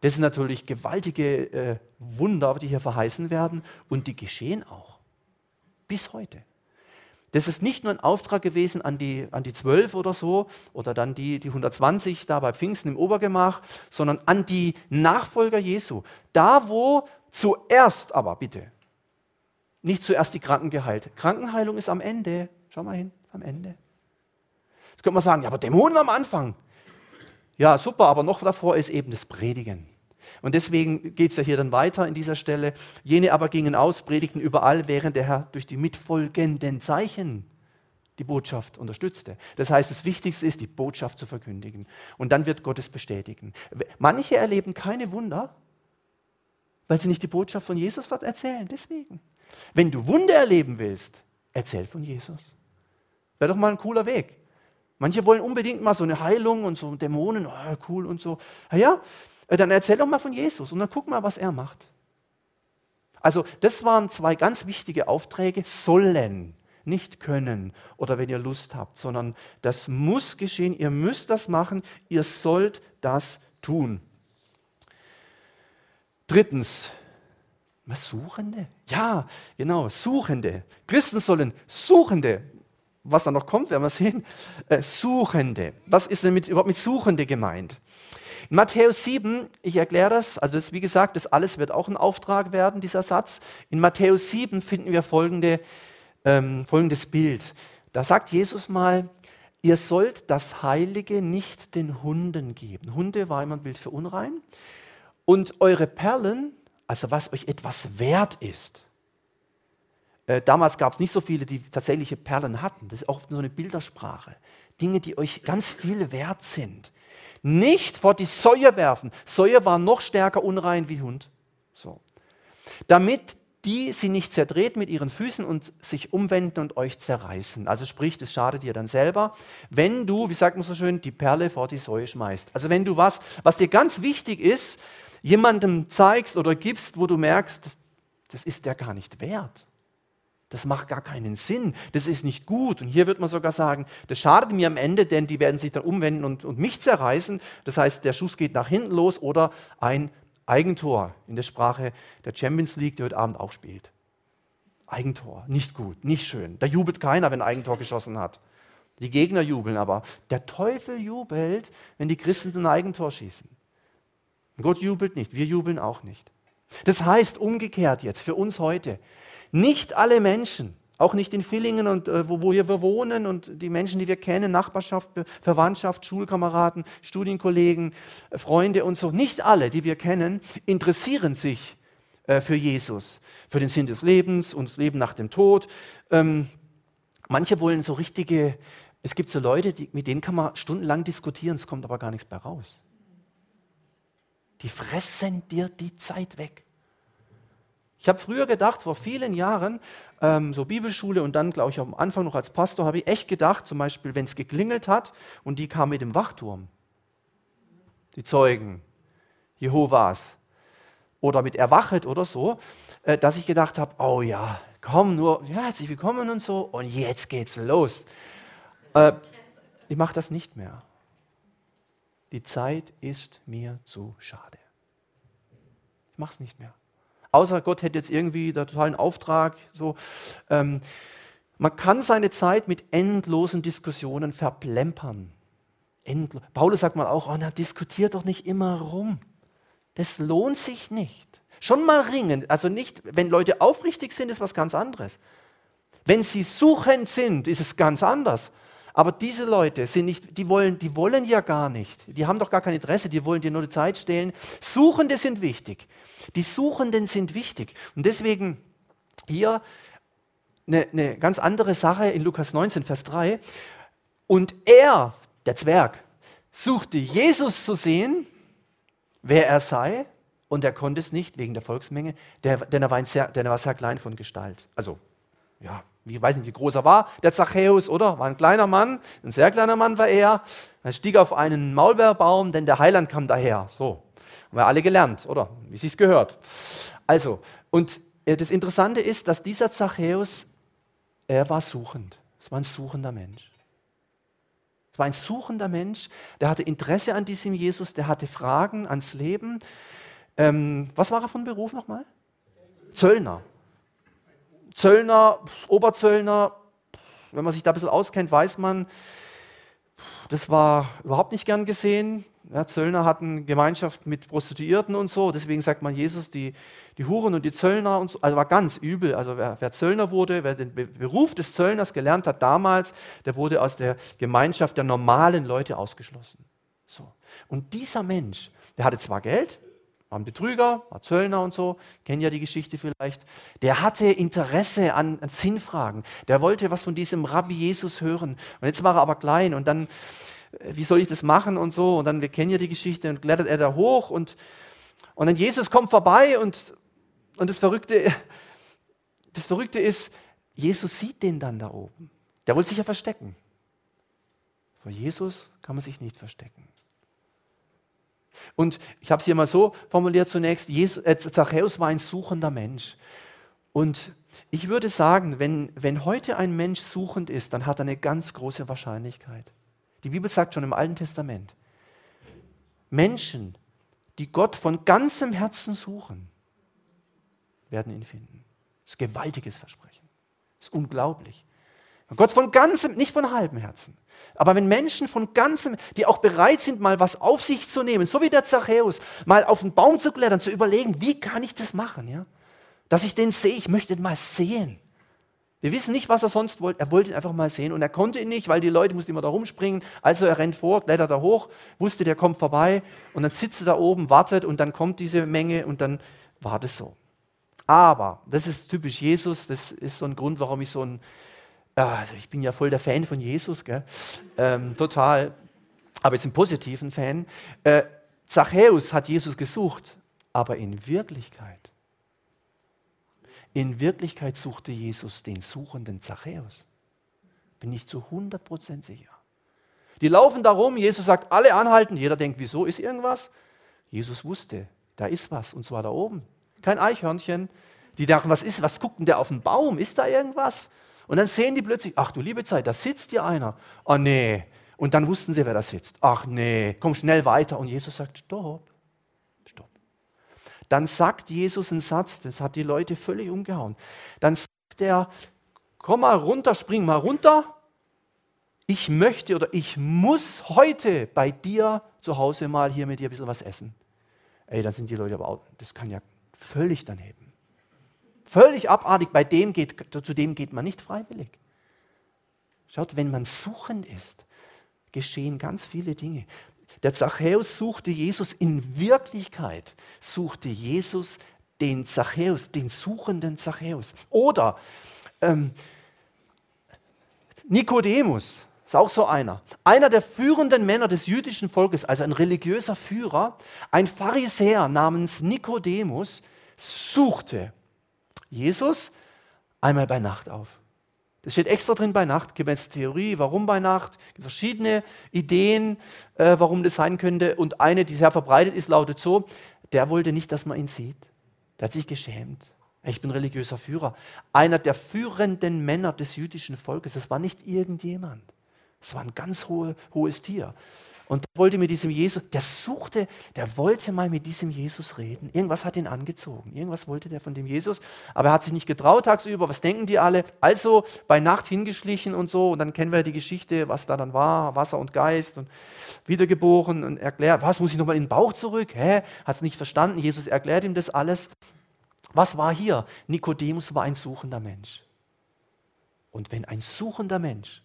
Das sind natürlich gewaltige äh, Wunder, die hier verheißen werden und die geschehen auch. Bis heute. Das ist nicht nur ein Auftrag gewesen an die, an die 12 oder so oder dann die, die 120 da bei Pfingsten im Obergemach, sondern an die Nachfolger Jesu. Da, wo zuerst aber, bitte, nicht zuerst die Kranken geheilt. Krankenheilung ist am Ende. Schau mal hin, am Ende. Jetzt könnte man sagen, ja, aber Dämonen am Anfang. Ja, super, aber noch davor ist eben das Predigen. Und deswegen geht es ja hier dann weiter in dieser Stelle. Jene aber gingen aus, predigten überall, während der Herr durch die mitfolgenden Zeichen die Botschaft unterstützte. Das heißt, das Wichtigste ist, die Botschaft zu verkündigen. Und dann wird Gott es bestätigen. Manche erleben keine Wunder, weil sie nicht die Botschaft von Jesus erzählen. Deswegen. Wenn du Wunder erleben willst, erzähl von Jesus. Wäre doch mal ein cooler Weg. Manche wollen unbedingt mal so eine Heilung und so Dämonen, oh, cool und so. Na ja, dann erzähl doch mal von Jesus und dann guck mal, was er macht. Also das waren zwei ganz wichtige Aufträge, sollen, nicht können oder wenn ihr Lust habt, sondern das muss geschehen, ihr müsst das machen, ihr sollt das tun. Drittens, was Suchende? Ja, genau, Suchende. Christen sollen Suchende, was da noch kommt, werden wir sehen, äh, Suchende. Was ist denn mit, überhaupt mit Suchende gemeint? In Matthäus 7, ich erkläre das, also das, wie gesagt, das alles wird auch ein Auftrag werden, dieser Satz. In Matthäus 7 finden wir folgende, ähm, folgendes Bild. Da sagt Jesus mal, ihr sollt das Heilige nicht den Hunden geben. Hunde war immer ein Bild für unrein. Und eure Perlen, also was euch etwas wert ist. Äh, damals gab es nicht so viele, die tatsächliche Perlen hatten. Das ist auch so eine Bildersprache. Dinge, die euch ganz viel wert sind nicht vor die Säue werfen. Säue war noch stärker unrein wie Hund. So. Damit die sie nicht zerdreht mit ihren Füßen und sich umwenden und euch zerreißen. Also sprich, das schadet dir dann selber, wenn du, wie sagt man so schön, die Perle vor die Säue schmeißt. Also wenn du was, was dir ganz wichtig ist, jemandem zeigst oder gibst, wo du merkst, das, das ist der gar nicht wert. Das macht gar keinen Sinn. Das ist nicht gut. Und hier wird man sogar sagen, das schadet mir am Ende, denn die werden sich dann umwenden und, und mich zerreißen. Das heißt, der Schuss geht nach hinten los oder ein Eigentor in der Sprache der Champions League, die heute Abend auch spielt. Eigentor, nicht gut, nicht schön. Da jubelt keiner, wenn ein Eigentor geschossen hat. Die Gegner jubeln aber. Der Teufel jubelt, wenn die Christen ein Eigentor schießen. Gott jubelt nicht, wir jubeln auch nicht. Das heißt umgekehrt jetzt für uns heute, nicht alle Menschen, auch nicht in Villingen und äh, wo, wo wir wohnen und die Menschen, die wir kennen, Nachbarschaft, Verwandtschaft, Schulkameraden, Studienkollegen, äh, Freunde und so, nicht alle, die wir kennen, interessieren sich äh, für Jesus, für den Sinn des Lebens und das Leben nach dem Tod. Ähm, manche wollen so richtige, es gibt so Leute, die, mit denen kann man stundenlang diskutieren, es kommt aber gar nichts mehr raus. Die fressen dir die Zeit weg. Ich habe früher gedacht, vor vielen Jahren, ähm, so Bibelschule und dann, glaube ich, am Anfang noch als Pastor, habe ich echt gedacht, zum Beispiel, wenn es geklingelt hat und die kamen mit dem Wachturm, die Zeugen Jehovas oder mit Erwachet oder so, äh, dass ich gedacht habe, oh ja, komm nur, ja, herzlich willkommen und so und jetzt geht's los. Äh, ich mache das nicht mehr. Die Zeit ist mir zu schade. Ich mache es nicht mehr außer Gott hätte jetzt irgendwie den totalen Auftrag. So. Ähm, man kann seine Zeit mit endlosen Diskussionen verplempern. Endlo Paulus sagt mal auch, oh, na, diskutiert doch nicht immer rum. Das lohnt sich nicht. Schon mal ringen, also nicht, wenn Leute aufrichtig sind, ist was ganz anderes. Wenn sie suchend sind, ist es ganz anders. Aber diese Leute sind nicht, die wollen, die wollen ja gar nicht. Die haben doch gar kein Interesse, die wollen dir nur die Zeit stehlen. Suchende sind wichtig. Die Suchenden sind wichtig. Und deswegen hier eine, eine ganz andere Sache in Lukas 19, Vers 3. Und er, der Zwerg, suchte Jesus zu sehen, wer er sei, und er konnte es nicht wegen der Volksmenge, denn, er war sehr, denn er war sehr klein von Gestalt. Also, ja, ich weiß nicht, wie groß er war, der Zachäus, oder? War ein kleiner Mann, ein sehr kleiner Mann war er. Er stieg auf einen Maulbeerbaum, denn der Heiland kam daher. So, haben wir alle gelernt, oder? Wie sich's gehört. Also, und äh, das Interessante ist, dass dieser Zachäus, er war suchend. Es war ein suchender Mensch. Es war ein suchender Mensch, der hatte Interesse an diesem Jesus, der hatte Fragen ans Leben. Ähm, was war er von Beruf nochmal? Zöllner. Zöllner, Oberzöllner, wenn man sich da ein bisschen auskennt, weiß man, das war überhaupt nicht gern gesehen. Ja, Zöllner hatten Gemeinschaft mit Prostituierten und so, deswegen sagt man Jesus, die, die Huren und die Zöllner und so, also war ganz übel. Also wer, wer Zöllner wurde, wer den Beruf des Zöllners gelernt hat damals, der wurde aus der Gemeinschaft der normalen Leute ausgeschlossen. So. Und dieser Mensch, der hatte zwar Geld, war ein Betrüger, war Zöllner und so, kennen ja die Geschichte vielleicht. Der hatte Interesse an, an, Sinnfragen. Der wollte was von diesem Rabbi Jesus hören. Und jetzt war er aber klein und dann, äh, wie soll ich das machen und so. Und dann, wir kennen ja die Geschichte, und klettert er da hoch und, und dann Jesus kommt vorbei und, und das, Verrückte, [laughs] das Verrückte ist, Jesus sieht den dann da oben. Der wollte sich ja verstecken. Vor Jesus kann man sich nicht verstecken. Und ich habe es hier mal so formuliert zunächst, Jesus, äh, Zachäus war ein suchender Mensch. Und ich würde sagen, wenn, wenn heute ein Mensch suchend ist, dann hat er eine ganz große Wahrscheinlichkeit. Die Bibel sagt schon im Alten Testament, Menschen, die Gott von ganzem Herzen suchen, werden ihn finden. Das ist ein gewaltiges Versprechen. Das ist unglaublich. Gott von ganzem, nicht von halbem Herzen. Aber wenn Menschen von ganzem, die auch bereit sind, mal was auf sich zu nehmen, so wie der Zachäus, mal auf den Baum zu klettern, zu überlegen, wie kann ich das machen, ja? Dass ich den sehe, ich möchte ihn mal sehen. Wir wissen nicht, was er sonst wollte. Er wollte ihn einfach mal sehen und er konnte ihn nicht, weil die Leute mussten immer da rumspringen. Also er rennt vor, klettert da hoch, wusste, der kommt vorbei und dann sitzt er da oben, wartet und dann kommt diese Menge und dann war das so. Aber, das ist typisch Jesus, das ist so ein Grund, warum ich so ein also ich bin ja voll der Fan von Jesus? Ähm, total. aber jetzt im positiven Fan, äh, Zachäus hat Jesus gesucht, aber in Wirklichkeit, in Wirklichkeit suchte Jesus den suchenden Zachäus. Bin ich zu 100% sicher. Die laufen da rum, Jesus sagt, alle anhalten, jeder denkt, wieso ist irgendwas? Jesus wusste, da ist was, und zwar da oben. Kein Eichhörnchen. Die dachten, was ist, was guckt denn der auf den Baum? Ist da irgendwas? Und dann sehen die plötzlich, ach du liebe Zeit, da sitzt hier einer. Oh nee. Und dann wussten sie, wer da sitzt. Ach nee, komm schnell weiter. Und Jesus sagt, stopp, stopp. Dann sagt Jesus einen Satz, das hat die Leute völlig umgehauen. Dann sagt er, komm mal runter, spring mal runter. Ich möchte oder ich muss heute bei dir zu Hause mal hier mit dir ein bisschen was essen. Ey, dann sind die Leute aber auch, das kann ja völlig daneben. Völlig abartig, bei dem geht, zu dem geht man nicht freiwillig. Schaut, wenn man suchend ist, geschehen ganz viele Dinge. Der Zachäus suchte Jesus in Wirklichkeit, suchte Jesus den Zachäus, den suchenden Zachäus. Oder ähm, Nikodemus, ist auch so einer. Einer der führenden Männer des jüdischen Volkes, also ein religiöser Führer, ein Pharisäer namens Nikodemus, suchte Jesus einmal bei Nacht auf. Das steht extra drin bei Nacht, gibt es Theorie, warum bei Nacht, gibt verschiedene Ideen, äh, warum das sein könnte. Und eine, die sehr verbreitet ist, lautet so, der wollte nicht, dass man ihn sieht. Der hat sich geschämt. Ich bin religiöser Führer. Einer der führenden Männer des jüdischen Volkes. Das war nicht irgendjemand. Das war ein ganz hohe, hohes Tier. Und der wollte mit diesem Jesus, der suchte, der wollte mal mit diesem Jesus reden. Irgendwas hat ihn angezogen. Irgendwas wollte der von dem Jesus. Aber er hat sich nicht getraut tagsüber. Was denken die alle? Also bei Nacht hingeschlichen und so. Und dann kennen wir die Geschichte, was da dann war. Wasser und Geist und wiedergeboren und erklärt, was muss ich nochmal in den Bauch zurück? Hä? Hat es nicht verstanden. Jesus erklärt ihm das alles. Was war hier? Nikodemus war ein suchender Mensch. Und wenn ein suchender Mensch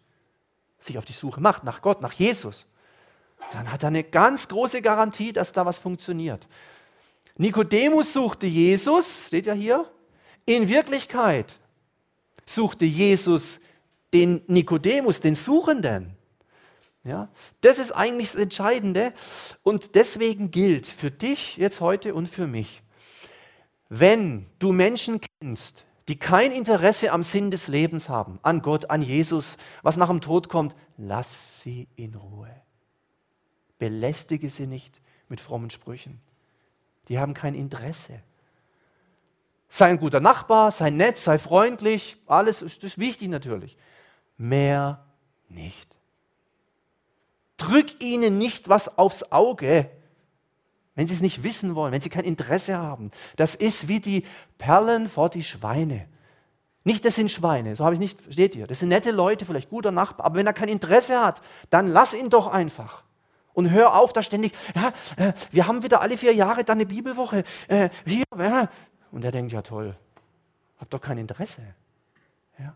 sich auf die Suche macht nach Gott, nach Jesus, dann hat er eine ganz große Garantie, dass da was funktioniert. Nikodemus suchte Jesus, steht ja hier, in Wirklichkeit suchte Jesus den Nikodemus, den Suchenden. Ja, das ist eigentlich das Entscheidende und deswegen gilt für dich jetzt heute und für mich, wenn du Menschen kennst, die kein Interesse am Sinn des Lebens haben, an Gott, an Jesus, was nach dem Tod kommt, lass sie in Ruhe. Belästige sie nicht mit frommen Sprüchen. Die haben kein Interesse. Sei ein guter Nachbar, sei nett, sei freundlich, alles ist, ist wichtig natürlich. Mehr nicht. Drück ihnen nicht was aufs Auge, wenn sie es nicht wissen wollen, wenn sie kein Interesse haben. Das ist wie die Perlen vor die Schweine. Nicht, das sind Schweine, so habe ich nicht, steht hier. Das sind nette Leute, vielleicht guter Nachbar, aber wenn er kein Interesse hat, dann lass ihn doch einfach. Und hör auf, da ständig, ja, äh, wir haben wieder alle vier Jahre dann eine Bibelwoche. Äh, hier, äh. Und er denkt, ja toll, hab doch kein Interesse. Ja.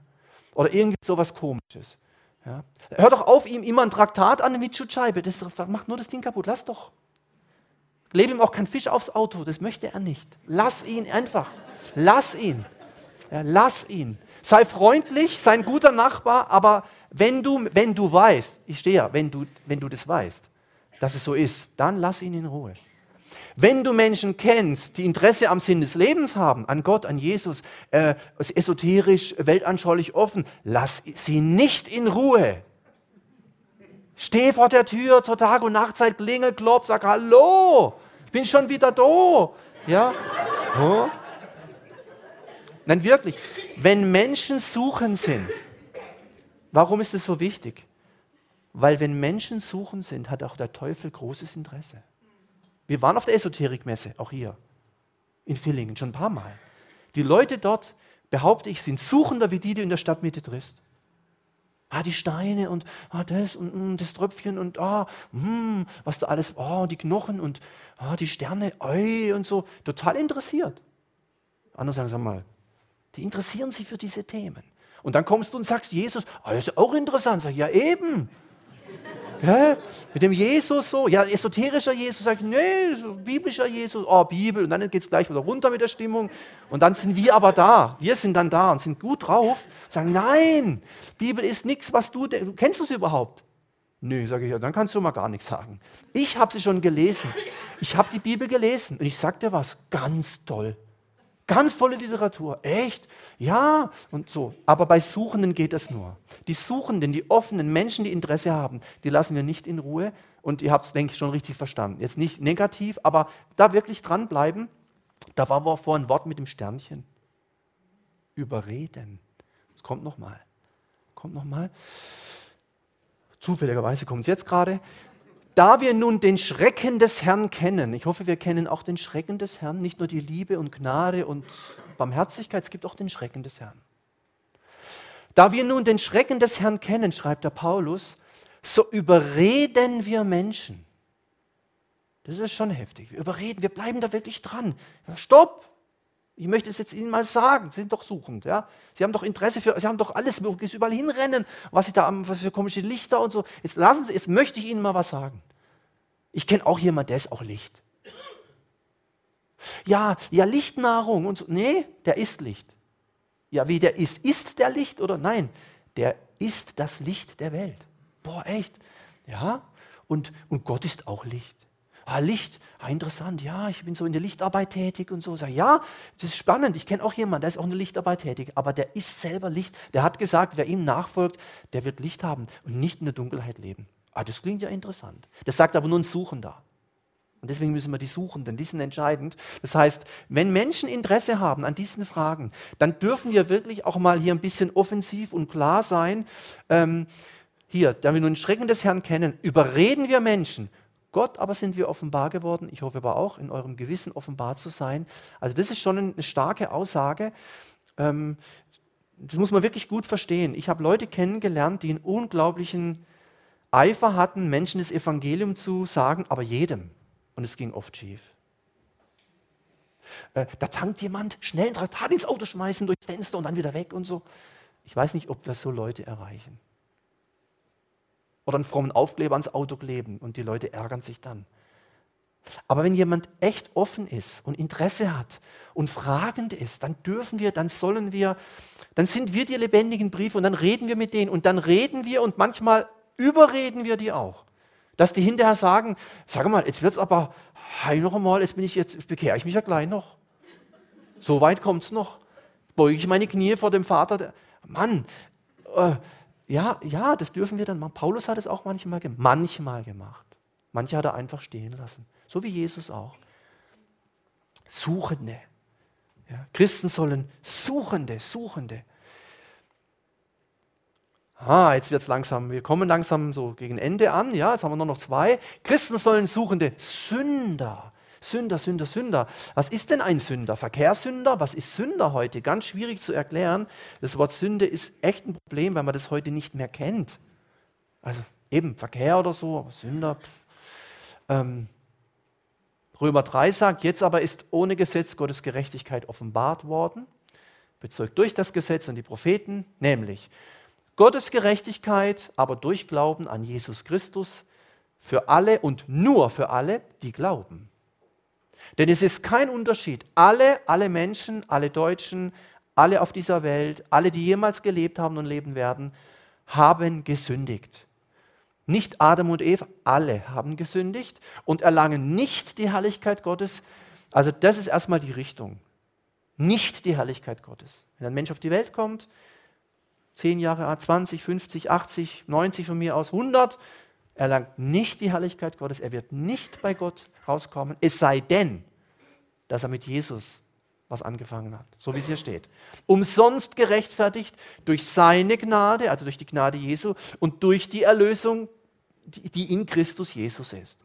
Oder irgendwie sowas komisches. Ja. Hör doch auf, ihm immer ein Traktat an mit Schutzscheibe. Das macht nur das Ding kaputt. Lass doch. Lebe ihm auch kein Fisch aufs Auto. Das möchte er nicht. Lass ihn einfach. Lass ihn. Ja, lass ihn. Sei freundlich, sei ein guter Nachbar, aber wenn du, wenn du weißt, ich stehe ja, wenn du, wenn du das weißt, dass es so ist, dann lass ihn in Ruhe. Wenn du Menschen kennst, die Interesse am Sinn des Lebens haben, an Gott, an Jesus, äh, esoterisch, weltanschaulich offen, lass sie nicht in Ruhe. Steh vor der Tür zur Tag- und Nachtzeit, klingel, klopf, sag Hallo, ich bin schon wieder da. Ja? Oh. Nein, wirklich. Wenn Menschen suchen sind, warum ist es so wichtig? Weil wenn Menschen suchen sind, hat auch der Teufel großes Interesse. Wir waren auf der Esoterikmesse, auch hier in Villingen, schon ein paar Mal. Die Leute dort, behaupte ich, sind suchender wie die, die du in der Stadtmitte triffst. Ah, die Steine und ah, das und mm, das Tröpfchen und ah, mm, was da alles, oh, die Knochen und ah, die Sterne, oi und so. Total interessiert. Andere sagen, sag mal, die interessieren sich für diese Themen. Und dann kommst du und sagst, Jesus, ah, das ist auch interessant. Sag ich, ja eben. Hä? Mit dem Jesus so, ja, esoterischer Jesus, sag ich, nee, so biblischer Jesus, oh, Bibel, und dann geht es gleich wieder runter mit der Stimmung. Und dann sind wir aber da, wir sind dann da und sind gut drauf, sagen, nein, Bibel ist nichts, was du, du kennst du sie überhaupt? Nö, sage ich, ja, dann kannst du mal gar nichts sagen. Ich habe sie schon gelesen. Ich habe die Bibel gelesen und ich sage dir was, ganz toll. Ganz tolle Literatur, echt? Ja, und so. Aber bei Suchenden geht das nur. Die Suchenden, die offenen Menschen, die Interesse haben, die lassen wir nicht in Ruhe. Und ihr habt es, denke ich, schon richtig verstanden. Jetzt nicht negativ, aber da wirklich dranbleiben. Da war vorhin ein Wort mit dem Sternchen. Überreden. Es kommt nochmal. Kommt nochmal. Zufälligerweise kommt es jetzt gerade. Da wir nun den Schrecken des Herrn kennen, ich hoffe, wir kennen auch den Schrecken des Herrn, nicht nur die Liebe und Gnade und Barmherzigkeit, es gibt auch den Schrecken des Herrn. Da wir nun den Schrecken des Herrn kennen, schreibt der Paulus, so überreden wir Menschen. Das ist schon heftig. Wir überreden, wir bleiben da wirklich dran. Stopp! Ich möchte es jetzt Ihnen mal sagen, Sie sind doch suchend. Ja? Sie haben doch Interesse für, Sie haben doch alles mögliche, überall hinrennen, was Sie da haben, was für komische Lichter und so. Jetzt lassen Sie, jetzt möchte ich Ihnen mal was sagen. Ich kenne auch jemanden, der ist auch Licht. Ja, ja, Lichtnahrung und so. Nee, der ist Licht. Ja, wie der ist. Ist der Licht oder nein? Der ist das Licht der Welt. Boah, echt. Ja, und, und Gott ist auch Licht. Ah, Licht, ah, interessant, ja, ich bin so in der Lichtarbeit tätig und so. Sag, ja, das ist spannend, ich kenne auch jemanden, der ist auch in der Lichtarbeit tätig, aber der ist selber Licht. Der hat gesagt, wer ihm nachfolgt, der wird Licht haben und nicht in der Dunkelheit leben. Ah, das klingt ja interessant. Das sagt aber nur ein Suchender. Und deswegen müssen wir die Suchenden, die sind entscheidend. Das heißt, wenn Menschen Interesse haben an diesen Fragen, dann dürfen wir wirklich auch mal hier ein bisschen offensiv und klar sein. Ähm, hier, da wir nun Schrecken des Herrn kennen, überreden wir Menschen Gott aber sind wir offenbar geworden. Ich hoffe aber auch, in eurem Gewissen offenbar zu sein. Also das ist schon eine starke Aussage. Ähm, das muss man wirklich gut verstehen. Ich habe Leute kennengelernt, die einen unglaublichen Eifer hatten, Menschen das Evangelium zu sagen, aber jedem. Und es ging oft schief. Äh, da tankt jemand, schnell ein Traktat ins Auto schmeißen, durchs Fenster und dann wieder weg und so. Ich weiß nicht, ob wir so Leute erreichen oder einen frommen Aufkleber ans Auto kleben und die Leute ärgern sich dann. Aber wenn jemand echt offen ist und Interesse hat und fragend ist, dann dürfen wir, dann sollen wir, dann sind wir die lebendigen Briefe und dann reden wir mit denen und dann reden wir und manchmal überreden wir die auch. Dass die hinterher sagen, sag mal, jetzt wird es aber, hey noch einmal, jetzt bin ich jetzt, bekehre ich mich ja gleich noch. So weit kommt es noch. Beuge ich meine Knie vor dem Vater. Mann, äh, ja, ja, das dürfen wir dann machen. Paulus hat es auch manchmal, manchmal gemacht. Manche hat er einfach stehen lassen. So wie Jesus auch. Suchende. Ja, Christen sollen Suchende, Suchende. Ah, jetzt wird es langsam, wir kommen langsam so gegen Ende an. Ja, jetzt haben wir nur noch zwei. Christen sollen Suchende, Sünder Sünder, Sünder, Sünder. Was ist denn ein Sünder? Verkehrssünder? Was ist Sünder heute? Ganz schwierig zu erklären. Das Wort Sünde ist echt ein Problem, weil man das heute nicht mehr kennt. Also eben Verkehr oder so, aber Sünder. Ähm, Römer 3 sagt, jetzt aber ist ohne Gesetz Gottes Gerechtigkeit offenbart worden, bezeugt durch das Gesetz und die Propheten, nämlich Gottes Gerechtigkeit, aber durch Glauben an Jesus Christus für alle und nur für alle, die glauben. Denn es ist kein Unterschied. Alle, alle Menschen, alle Deutschen, alle auf dieser Welt, alle, die jemals gelebt haben und leben werden, haben gesündigt. Nicht Adam und Eva, alle haben gesündigt und erlangen nicht die Herrlichkeit Gottes. Also das ist erstmal die Richtung. Nicht die Herrlichkeit Gottes. Wenn ein Mensch auf die Welt kommt, 10 Jahre, 20, 50, 80, 90 von mir aus, 100, erlangt nicht die Herrlichkeit Gottes, er wird nicht bei Gott rauskommen, es sei denn, dass er mit Jesus was angefangen hat, so wie es hier steht. Umsonst gerechtfertigt durch seine Gnade, also durch die Gnade Jesu und durch die Erlösung, die in Christus Jesus ist.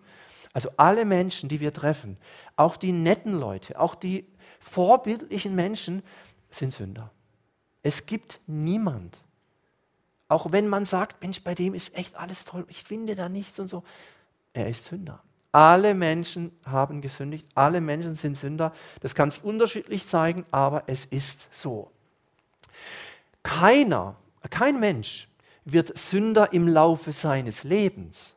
Also alle Menschen, die wir treffen, auch die netten Leute, auch die vorbildlichen Menschen, sind Sünder. Es gibt niemand, auch wenn man sagt, Mensch, bei dem ist echt alles toll, ich finde da nichts und so. Er ist Sünder. Alle Menschen haben gesündigt, alle Menschen sind Sünder. Das kann sich unterschiedlich zeigen, aber es ist so. Keiner, kein Mensch wird Sünder im Laufe seines Lebens.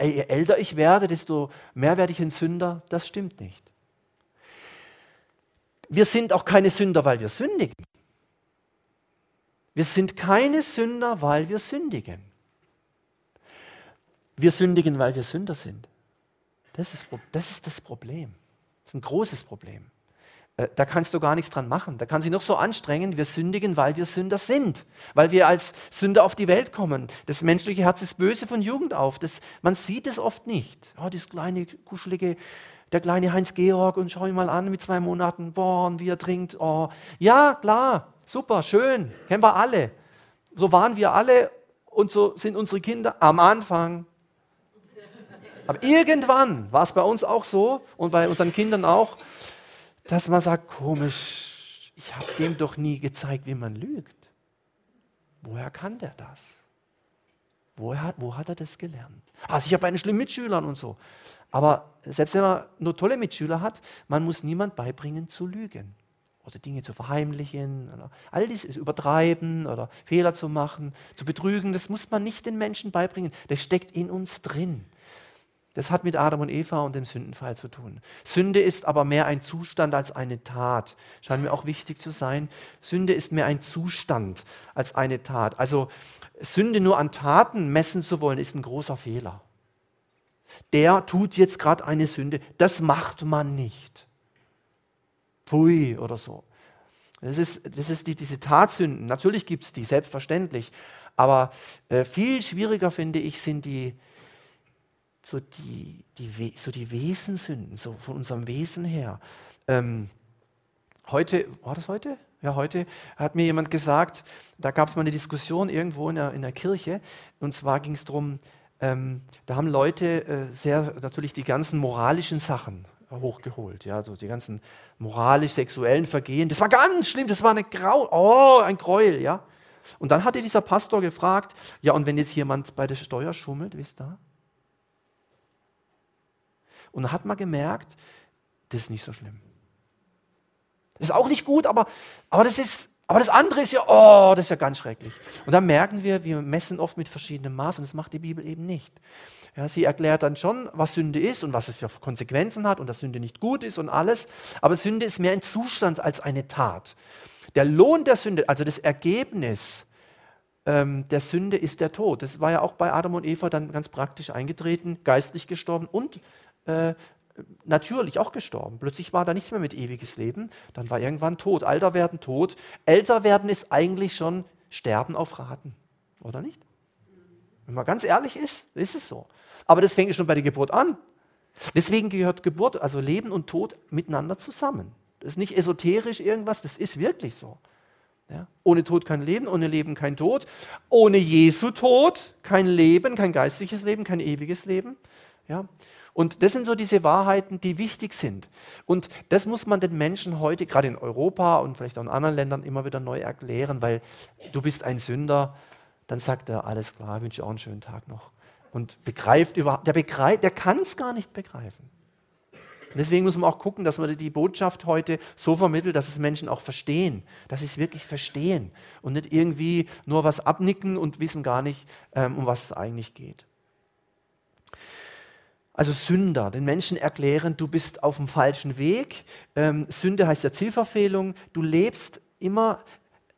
Je älter ich werde, desto mehr werde ich ein Sünder. Das stimmt nicht. Wir sind auch keine Sünder, weil wir sündigen. Wir sind keine Sünder, weil wir sündigen. Wir sündigen, weil wir Sünder sind. Das ist das, ist das Problem. Das ist ein großes Problem. Äh, da kannst du gar nichts dran machen. Da kann sich noch so anstrengen. Wir sündigen, weil wir Sünder sind. Weil wir als Sünder auf die Welt kommen. Das menschliche Herz ist böse von Jugend auf. Das, man sieht es oft nicht. Oh, das kleine, kuschelige, der kleine Heinz-Georg und schau ihn mal an mit zwei Monaten. Boah, und wie er trinkt. Oh. Ja, klar, super, schön. Kennen wir alle. So waren wir alle und so sind unsere Kinder am Anfang. Aber irgendwann war es bei uns auch so und bei unseren Kindern auch dass man sagt, komisch, ich habe dem doch nie gezeigt, wie man lügt. Woher kann der das? Woher, wo hat er das gelernt? Also ich habe einen schlimmen Mitschülern und so. Aber selbst wenn man nur tolle Mitschüler hat, man muss niemand beibringen zu lügen oder Dinge zu verheimlichen oder all dies übertreiben oder Fehler zu machen, zu betrügen, das muss man nicht den Menschen beibringen. Das steckt in uns drin. Das hat mit Adam und Eva und dem Sündenfall zu tun. Sünde ist aber mehr ein Zustand als eine Tat. Scheint mir auch wichtig zu sein. Sünde ist mehr ein Zustand als eine Tat. Also Sünde nur an Taten messen zu wollen, ist ein großer Fehler. Der tut jetzt gerade eine Sünde. Das macht man nicht. Pfui oder so. Das ist, das ist die, diese Tatsünden. Natürlich gibt es die, selbstverständlich. Aber äh, viel schwieriger, finde ich, sind die, so die, die, so die Wesenssünden, so von unserem Wesen her. Ähm, heute, war das heute? Ja, heute hat mir jemand gesagt, da gab es mal eine Diskussion irgendwo in der, in der Kirche, und zwar ging es darum, ähm, da haben Leute äh, sehr natürlich die ganzen moralischen Sachen hochgeholt, ja, so die ganzen moralisch-sexuellen Vergehen. Das war ganz schlimm, das war eine Grau, oh, ein Gräuel, ja. Und dann hatte dieser Pastor gefragt, ja, und wenn jetzt jemand bei der Steuer schummelt, wisst ihr? Und dann hat man gemerkt, das ist nicht so schlimm. Das ist auch nicht gut, aber, aber, das, ist, aber das andere ist ja, oh, das ist ja ganz schrecklich. Und dann merken wir, wir messen oft mit verschiedenen Maßen und das macht die Bibel eben nicht. Ja, sie erklärt dann schon, was Sünde ist und was es für Konsequenzen hat und dass Sünde nicht gut ist und alles. Aber Sünde ist mehr ein Zustand als eine Tat. Der Lohn der Sünde, also das Ergebnis ähm, der Sünde ist der Tod. Das war ja auch bei Adam und Eva dann ganz praktisch eingetreten, geistlich gestorben und äh, natürlich auch gestorben. Plötzlich war da nichts mehr mit ewiges Leben. Dann war irgendwann Tod. Alter werden tot. Älter werden ist eigentlich schon Sterben auf Raten. Oder nicht? Wenn man ganz ehrlich ist, ist es so. Aber das fängt schon bei der Geburt an. Deswegen gehört Geburt, also Leben und Tod miteinander zusammen. Das ist nicht esoterisch irgendwas, das ist wirklich so. Ja? Ohne Tod kein Leben, ohne Leben kein Tod. Ohne Jesu Tod kein Leben, kein geistliches Leben, kein ewiges Leben. Ja? Und das sind so diese Wahrheiten, die wichtig sind. Und das muss man den Menschen heute, gerade in Europa und vielleicht auch in anderen Ländern, immer wieder neu erklären, weil du bist ein Sünder. Dann sagt er, alles klar, wünsche auch einen schönen Tag noch. Und begreift überhaupt, der, begreift, der kann es gar nicht begreifen. Und deswegen muss man auch gucken, dass man die Botschaft heute so vermittelt, dass es Menschen auch verstehen, dass sie es wirklich verstehen und nicht irgendwie nur was abnicken und wissen gar nicht, ähm, um was es eigentlich geht. Also Sünder, den Menschen erklären, du bist auf dem falschen Weg. Ähm, Sünde heißt ja Zielverfehlung. Du lebst immer,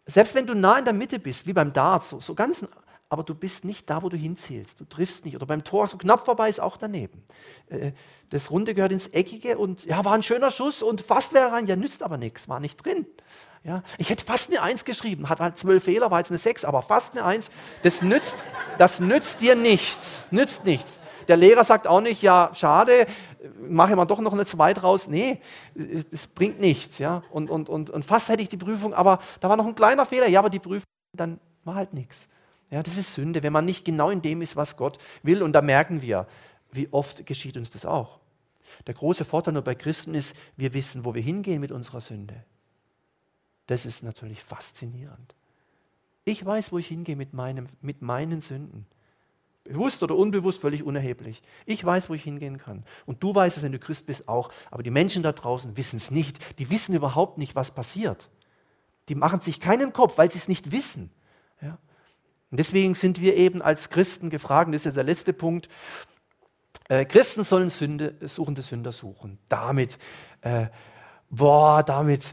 selbst wenn du nah in der Mitte bist, wie beim Dart, so, so ganz, aber du bist nicht da, wo du hinzielst. Du triffst nicht. Oder beim Tor so knapp vorbei ist auch daneben. Äh, das Runde gehört ins Eckige und ja, war ein schöner Schuss und fast wäre rein. Ja, nützt aber nichts, war nicht drin. Ja, ich hätte fast eine Eins geschrieben, hat halt zwölf Fehler, war jetzt eine Sechs, aber fast eine Eins. Das nützt, das nützt dir nichts, nützt nichts. Der Lehrer sagt auch nicht, ja, schade, mache mal doch noch eine 2 draus. Nee, das bringt nichts. Ja? Und, und, und, und fast hätte ich die Prüfung, aber da war noch ein kleiner Fehler. Ja, aber die Prüfung, dann war halt nichts. Ja, das ist Sünde, wenn man nicht genau in dem ist, was Gott will. Und da merken wir, wie oft geschieht uns das auch. Der große Vorteil nur bei Christen ist, wir wissen, wo wir hingehen mit unserer Sünde. Das ist natürlich faszinierend. Ich weiß, wo ich hingehe mit, meinem, mit meinen Sünden. Bewusst oder unbewusst, völlig unerheblich. Ich weiß, wo ich hingehen kann. Und du weißt es, wenn du Christ bist, auch. Aber die Menschen da draußen wissen es nicht. Die wissen überhaupt nicht, was passiert. Die machen sich keinen Kopf, weil sie es nicht wissen. Ja? Und deswegen sind wir eben als Christen gefragt, das ist ja der letzte Punkt, äh, Christen sollen Sünde, suchende Sünder suchen. Damit, äh, boah, damit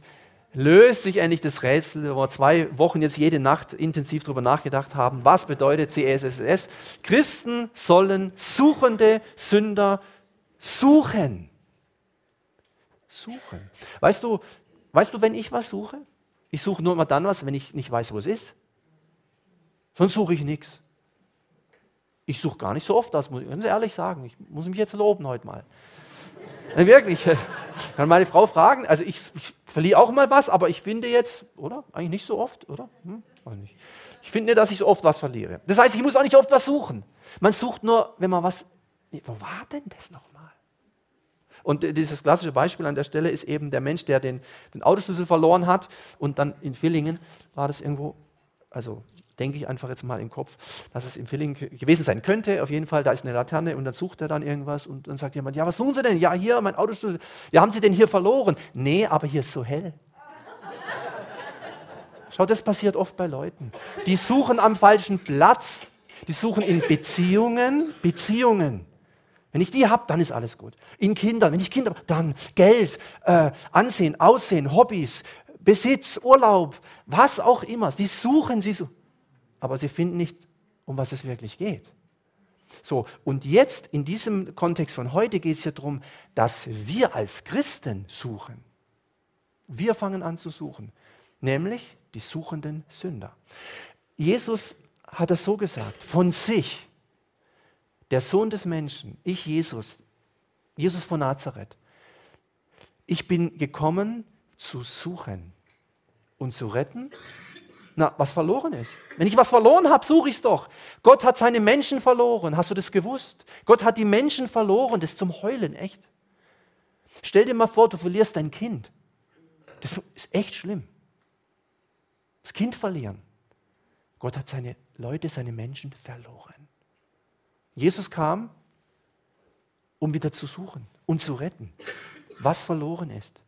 löst sich endlich das Rätsel, wo wir zwei Wochen jetzt jede Nacht intensiv darüber nachgedacht haben, was bedeutet CSSS? Christen sollen suchende Sünder suchen. Suchen. Weißt du, weißt du, wenn ich was suche? Ich suche nur immer dann was, wenn ich nicht weiß, wo es ist. Sonst suche ich nichts. Ich suche gar nicht so oft das, muss ich ganz ehrlich sagen. Ich muss mich jetzt loben heute mal. Ja, wirklich. [laughs] Kann meine Frau fragen. Also ich, ich verliere auch mal was, aber ich finde jetzt, oder? Eigentlich nicht so oft, oder? Hm? nicht. Ich finde, dass ich so oft was verliere. Das heißt, ich muss auch nicht oft was suchen. Man sucht nur, wenn man was. Wo war denn das nochmal? Und dieses klassische Beispiel an der Stelle ist eben der Mensch, der den, den Autoschlüssel verloren hat und dann in Villingen war das irgendwo, also denke ich einfach jetzt mal im Kopf, dass es im Filling gewesen sein könnte. Auf jeden Fall, da ist eine Laterne und dann sucht er dann irgendwas und dann sagt jemand, ja, was suchen Sie denn? Ja, hier, mein Autoschlüssel. Ja, haben Sie den hier verloren? Nee, aber hier ist so hell. Schau, das passiert oft bei Leuten. Die suchen am falschen Platz. Die suchen in Beziehungen, Beziehungen. Wenn ich die habe, dann ist alles gut. In Kindern, wenn ich Kinder habe, dann Geld, äh, Ansehen, Aussehen, Hobbys, Besitz, Urlaub, was auch immer. Sie suchen, sie suchen aber sie finden nicht, um was es wirklich geht. So, und jetzt in diesem Kontext von heute geht es ja darum, dass wir als Christen suchen. Wir fangen an zu suchen, nämlich die suchenden Sünder. Jesus hat es so gesagt, von sich, der Sohn des Menschen, ich Jesus, Jesus von Nazareth, ich bin gekommen zu suchen und zu retten, na, was verloren ist. Wenn ich was verloren habe, suche ich es doch. Gott hat seine Menschen verloren. Hast du das gewusst? Gott hat die Menschen verloren. Das ist zum Heulen, echt. Stell dir mal vor, du verlierst dein Kind. Das ist echt schlimm. Das Kind verlieren. Gott hat seine Leute, seine Menschen verloren. Jesus kam, um wieder zu suchen und zu retten, was verloren ist.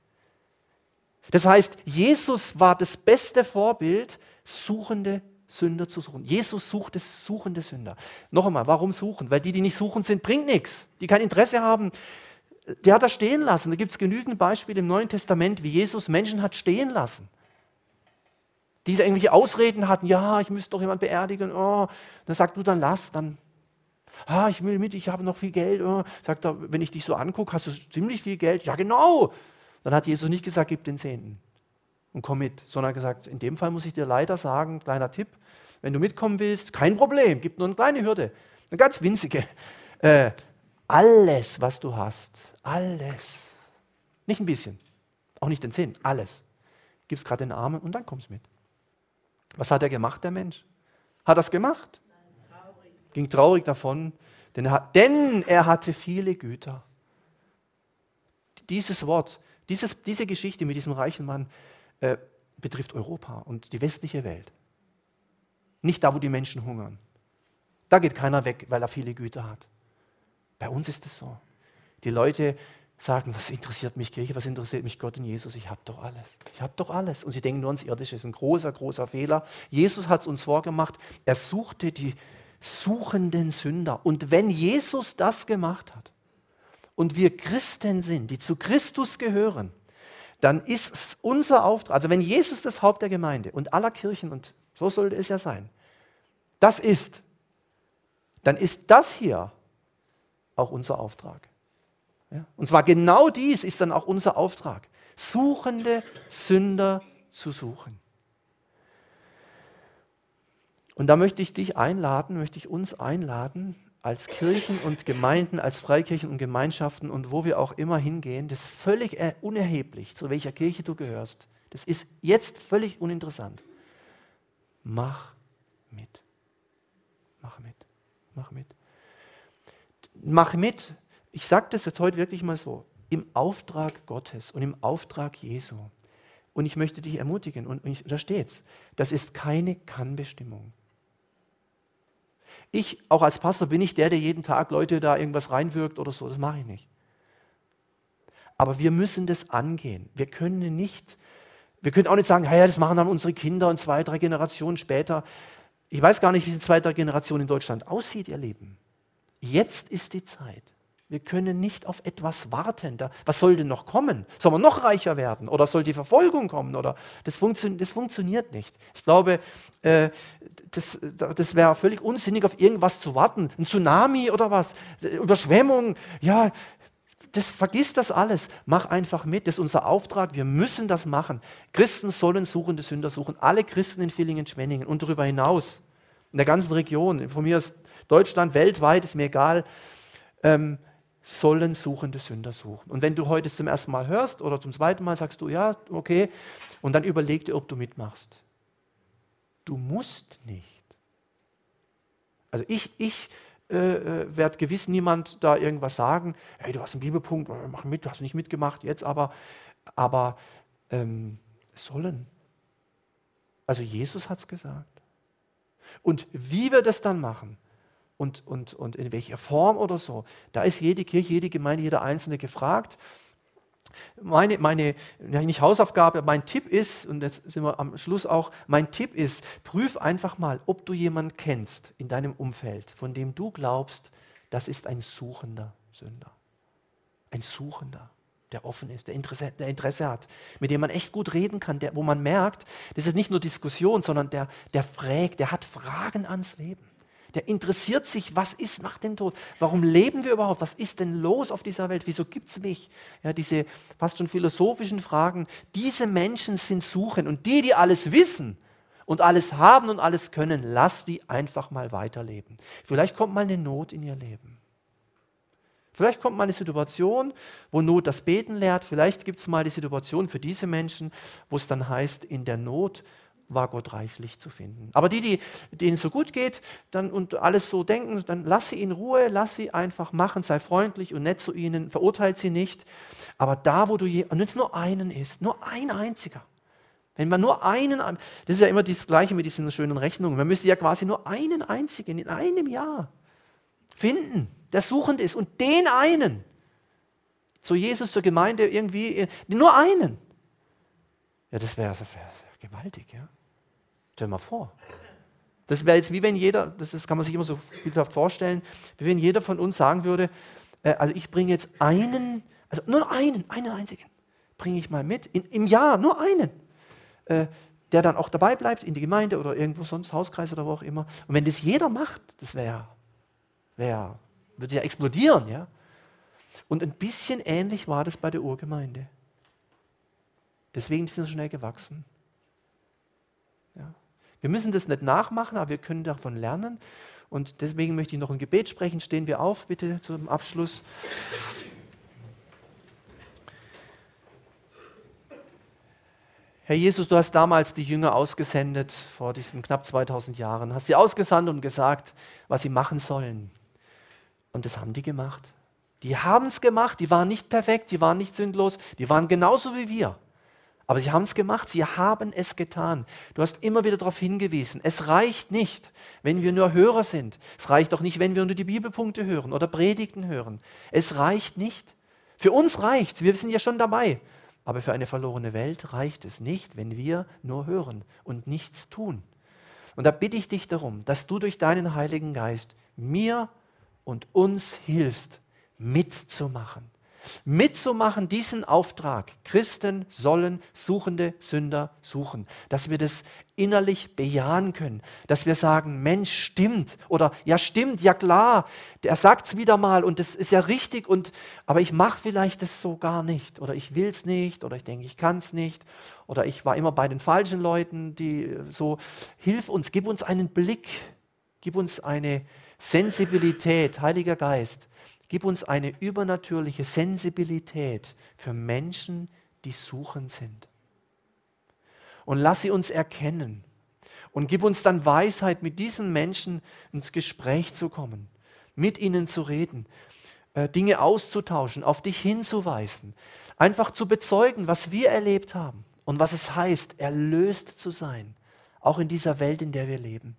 Das heißt, Jesus war das beste Vorbild suchende Sünder zu suchen. Jesus sucht es suchende Sünder. Noch einmal, warum suchen? Weil die, die nicht suchen sind, bringt nichts. Die kein Interesse haben, der hat er stehen lassen. Da gibt es genügend Beispiele im Neuen Testament, wie Jesus Menschen hat stehen lassen. Die irgendwelche Ausreden hatten, ja, ich müsste doch jemand beerdigen. Oh. Dann sagt du, dann lass, dann. Ah, ich will mit, ich habe noch viel Geld. Oh. Sagt er, wenn ich dich so angucke, hast du ziemlich viel Geld. Ja, genau. Dann hat Jesus nicht gesagt, gib den Zehnten und komm mit, sondern gesagt, in dem Fall muss ich dir leider sagen, kleiner Tipp, wenn du mitkommen willst, kein Problem, gibt nur eine kleine Hürde, eine ganz winzige. Äh, alles, was du hast, alles, nicht ein bisschen, auch nicht den Zehn, alles, gibst gerade den Armen und dann kommst mit. Was hat er gemacht, der Mensch? Hat er es gemacht? Traurig. Ging traurig davon, denn er, denn er hatte viele Güter. Dieses Wort, dieses, diese Geschichte mit diesem reichen Mann, äh, betrifft Europa und die westliche Welt. Nicht da, wo die Menschen hungern. Da geht keiner weg, weil er viele Güter hat. Bei uns ist es so. Die Leute sagen, was interessiert mich Kirche, was interessiert mich Gott und Jesus? Ich habe doch alles. Ich habe doch alles. Und sie denken nur ans Irdische. Das ist ein großer, großer Fehler. Jesus hat es uns vorgemacht. Er suchte die suchenden Sünder. Und wenn Jesus das gemacht hat und wir Christen sind, die zu Christus gehören, dann ist es unser Auftrag, also wenn Jesus das Haupt der Gemeinde und aller Kirchen, und so sollte es ja sein, das ist, dann ist das hier auch unser Auftrag. Ja? Und zwar genau dies ist dann auch unser Auftrag, suchende Sünder zu suchen. Und da möchte ich dich einladen, möchte ich uns einladen, als Kirchen und Gemeinden, als Freikirchen und Gemeinschaften und wo wir auch immer hingehen, das ist völlig unerheblich, zu welcher Kirche du gehörst. Das ist jetzt völlig uninteressant. Mach mit. Mach mit. Mach mit. Mach mit. Ich sage das jetzt heute wirklich mal so. Im Auftrag Gottes und im Auftrag Jesu. Und ich möchte dich ermutigen, und ich, da steht's, das ist keine Kannbestimmung. Ich, auch als Pastor, bin nicht der, der jeden Tag Leute da irgendwas reinwirkt oder so. Das mache ich nicht. Aber wir müssen das angehen. Wir können nicht, wir können auch nicht sagen, ja, das machen dann unsere Kinder und zwei, drei Generationen später. Ich weiß gar nicht, wie die zweite Generation in Deutschland aussieht, ihr Lieben. Jetzt ist die Zeit. Wir können nicht auf etwas warten. Da, was soll denn noch kommen? Soll man noch reicher werden? Oder soll die Verfolgung kommen? Oder das, funktio das funktioniert nicht. Ich glaube, äh, das, das wäre völlig unsinnig, auf irgendwas zu warten. Ein Tsunami oder was? Überschwemmung? Ja, das, vergiss das alles. Mach einfach mit. Das ist unser Auftrag. Wir müssen das machen. Christen sollen suchende Sünder suchen. Alle Christen in Villingen, Schwenningen und darüber hinaus. In der ganzen Region. Von mir aus Deutschland, weltweit, ist mir egal. Ähm, sollen suchende Sünder suchen. Und wenn du heute zum ersten Mal hörst oder zum zweiten Mal sagst du, ja, okay, und dann überleg dir, ob du mitmachst. Du musst nicht. Also ich, ich äh, äh werde gewiss niemand da irgendwas sagen, hey, du hast einen Bibelpunkt, äh, mach mit, du hast nicht mitgemacht, jetzt aber, aber ähm, sollen. Also Jesus hat es gesagt. Und wie wir das dann machen, und, und, und in welcher Form oder so. Da ist jede Kirche, jede Gemeinde, jeder Einzelne gefragt. Meine, meine nicht Hausaufgabe, mein Tipp ist, und jetzt sind wir am Schluss auch, mein Tipp ist, prüf einfach mal, ob du jemanden kennst in deinem Umfeld, von dem du glaubst, das ist ein suchender Sünder. Ein Suchender, der offen ist, der Interesse, der Interesse hat, mit dem man echt gut reden kann, der, wo man merkt, das ist nicht nur Diskussion, sondern der, der fragt, der hat Fragen ans Leben der interessiert sich, was ist nach dem Tod? Warum leben wir überhaupt? Was ist denn los auf dieser Welt? Wieso gibt es mich? Ja, diese fast schon philosophischen Fragen. Diese Menschen sind suchen und die, die alles wissen und alles haben und alles können, lass die einfach mal weiterleben. Vielleicht kommt mal eine Not in ihr Leben. Vielleicht kommt mal eine Situation, wo Not das Beten lehrt. Vielleicht gibt es mal die Situation für diese Menschen, wo es dann heißt, in der Not war Gott reichlich zu finden. Aber die, die, denen so gut geht dann, und alles so denken, dann lass sie in Ruhe, lass sie einfach machen, sei freundlich und nett zu ihnen, verurteilt sie nicht. Aber da, wo du, je, und wenn es nur einen ist, nur ein einziger, wenn man nur einen, das ist ja immer das Gleiche mit diesen schönen Rechnungen, man müsste ja quasi nur einen einzigen in einem Jahr finden, der suchend ist und den einen zu Jesus, zur Gemeinde irgendwie, nur einen. Ja, das wäre wär gewaltig, ja. Stell dir mal vor. Das wäre jetzt wie wenn jeder, das ist, kann man sich immer so bildhaft vorstellen, wie wenn jeder von uns sagen würde, äh, also ich bringe jetzt einen, also nur einen, einen einzigen, bringe ich mal mit, in, im Jahr nur einen, äh, der dann auch dabei bleibt in die Gemeinde oder irgendwo sonst, Hauskreis oder wo auch immer. Und wenn das jeder macht, das wäre, wär, würde ja explodieren, ja. Und ein bisschen ähnlich war das bei der Urgemeinde. Deswegen ist sie schnell gewachsen. Wir müssen das nicht nachmachen, aber wir können davon lernen. Und deswegen möchte ich noch ein Gebet sprechen. Stehen wir auf, bitte zum Abschluss. Herr Jesus, du hast damals die Jünger ausgesendet vor diesen knapp 2000 Jahren, hast sie ausgesandt und gesagt, was sie machen sollen. Und das haben die gemacht. Die haben es gemacht, die waren nicht perfekt, sie waren nicht sündlos, die waren genauso wie wir. Aber sie haben es gemacht, sie haben es getan. Du hast immer wieder darauf hingewiesen, es reicht nicht, wenn wir nur Hörer sind. Es reicht auch nicht, wenn wir nur die Bibelpunkte hören oder Predigten hören. Es reicht nicht. Für uns reicht es, wir sind ja schon dabei. Aber für eine verlorene Welt reicht es nicht, wenn wir nur hören und nichts tun. Und da bitte ich dich darum, dass du durch deinen Heiligen Geist mir und uns hilfst, mitzumachen mitzumachen, diesen Auftrag. Christen sollen suchende Sünder suchen. Dass wir das innerlich bejahen können. Dass wir sagen, Mensch, stimmt. Oder ja, stimmt, ja klar. Er sagt es wieder mal und das ist ja richtig. Und, aber ich mache vielleicht das so gar nicht. Oder ich will es nicht. Oder ich denke, ich kann es nicht. Oder ich war immer bei den falschen Leuten, die so, hilf uns, gib uns einen Blick. Gib uns eine Sensibilität, Heiliger Geist Gib uns eine übernatürliche Sensibilität für Menschen, die suchend sind. Und lass sie uns erkennen. Und gib uns dann Weisheit, mit diesen Menschen ins Gespräch zu kommen, mit ihnen zu reden, äh, Dinge auszutauschen, auf dich hinzuweisen, einfach zu bezeugen, was wir erlebt haben und was es heißt, erlöst zu sein, auch in dieser Welt, in der wir leben.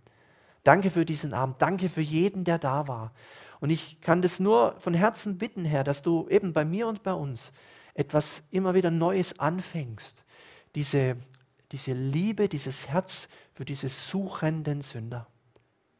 Danke für diesen Abend, danke für jeden, der da war. Und ich kann das nur von Herzen bitten, Herr, dass du eben bei mir und bei uns etwas immer wieder Neues anfängst. Diese, diese Liebe, dieses Herz für diese suchenden Sünder.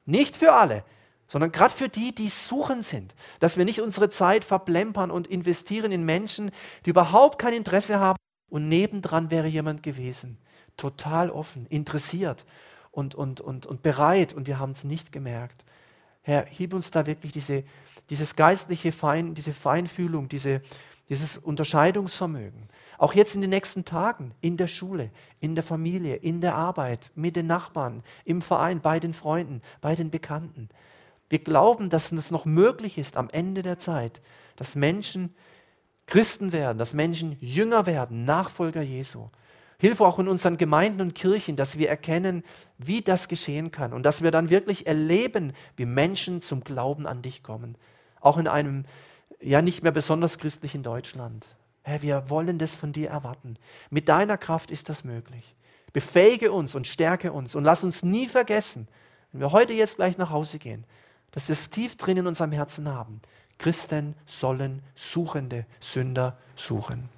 Nicht für alle, sondern gerade für die, die suchen sind, dass wir nicht unsere Zeit verplempern und investieren in Menschen, die überhaupt kein Interesse haben und nebendran wäre jemand gewesen, total offen, interessiert und, und, und, und bereit und wir haben es nicht gemerkt. Herr, gib uns da wirklich diese, dieses geistliche Fein, diese Feinfühlung, diese, dieses Unterscheidungsvermögen. Auch jetzt in den nächsten Tagen, in der Schule, in der Familie, in der Arbeit, mit den Nachbarn, im Verein, bei den Freunden, bei den Bekannten. Wir glauben, dass es noch möglich ist am Ende der Zeit, dass Menschen Christen werden, dass Menschen Jünger werden, Nachfolger Jesu. Hilfe auch in unseren Gemeinden und Kirchen, dass wir erkennen, wie das geschehen kann und dass wir dann wirklich erleben, wie Menschen zum Glauben an dich kommen. Auch in einem ja nicht mehr besonders christlichen Deutschland. Herr, wir wollen das von dir erwarten. Mit deiner Kraft ist das möglich. Befähige uns und stärke uns und lass uns nie vergessen, wenn wir heute jetzt gleich nach Hause gehen, dass wir es tief drin in unserem Herzen haben. Christen sollen Suchende, Sünder suchen.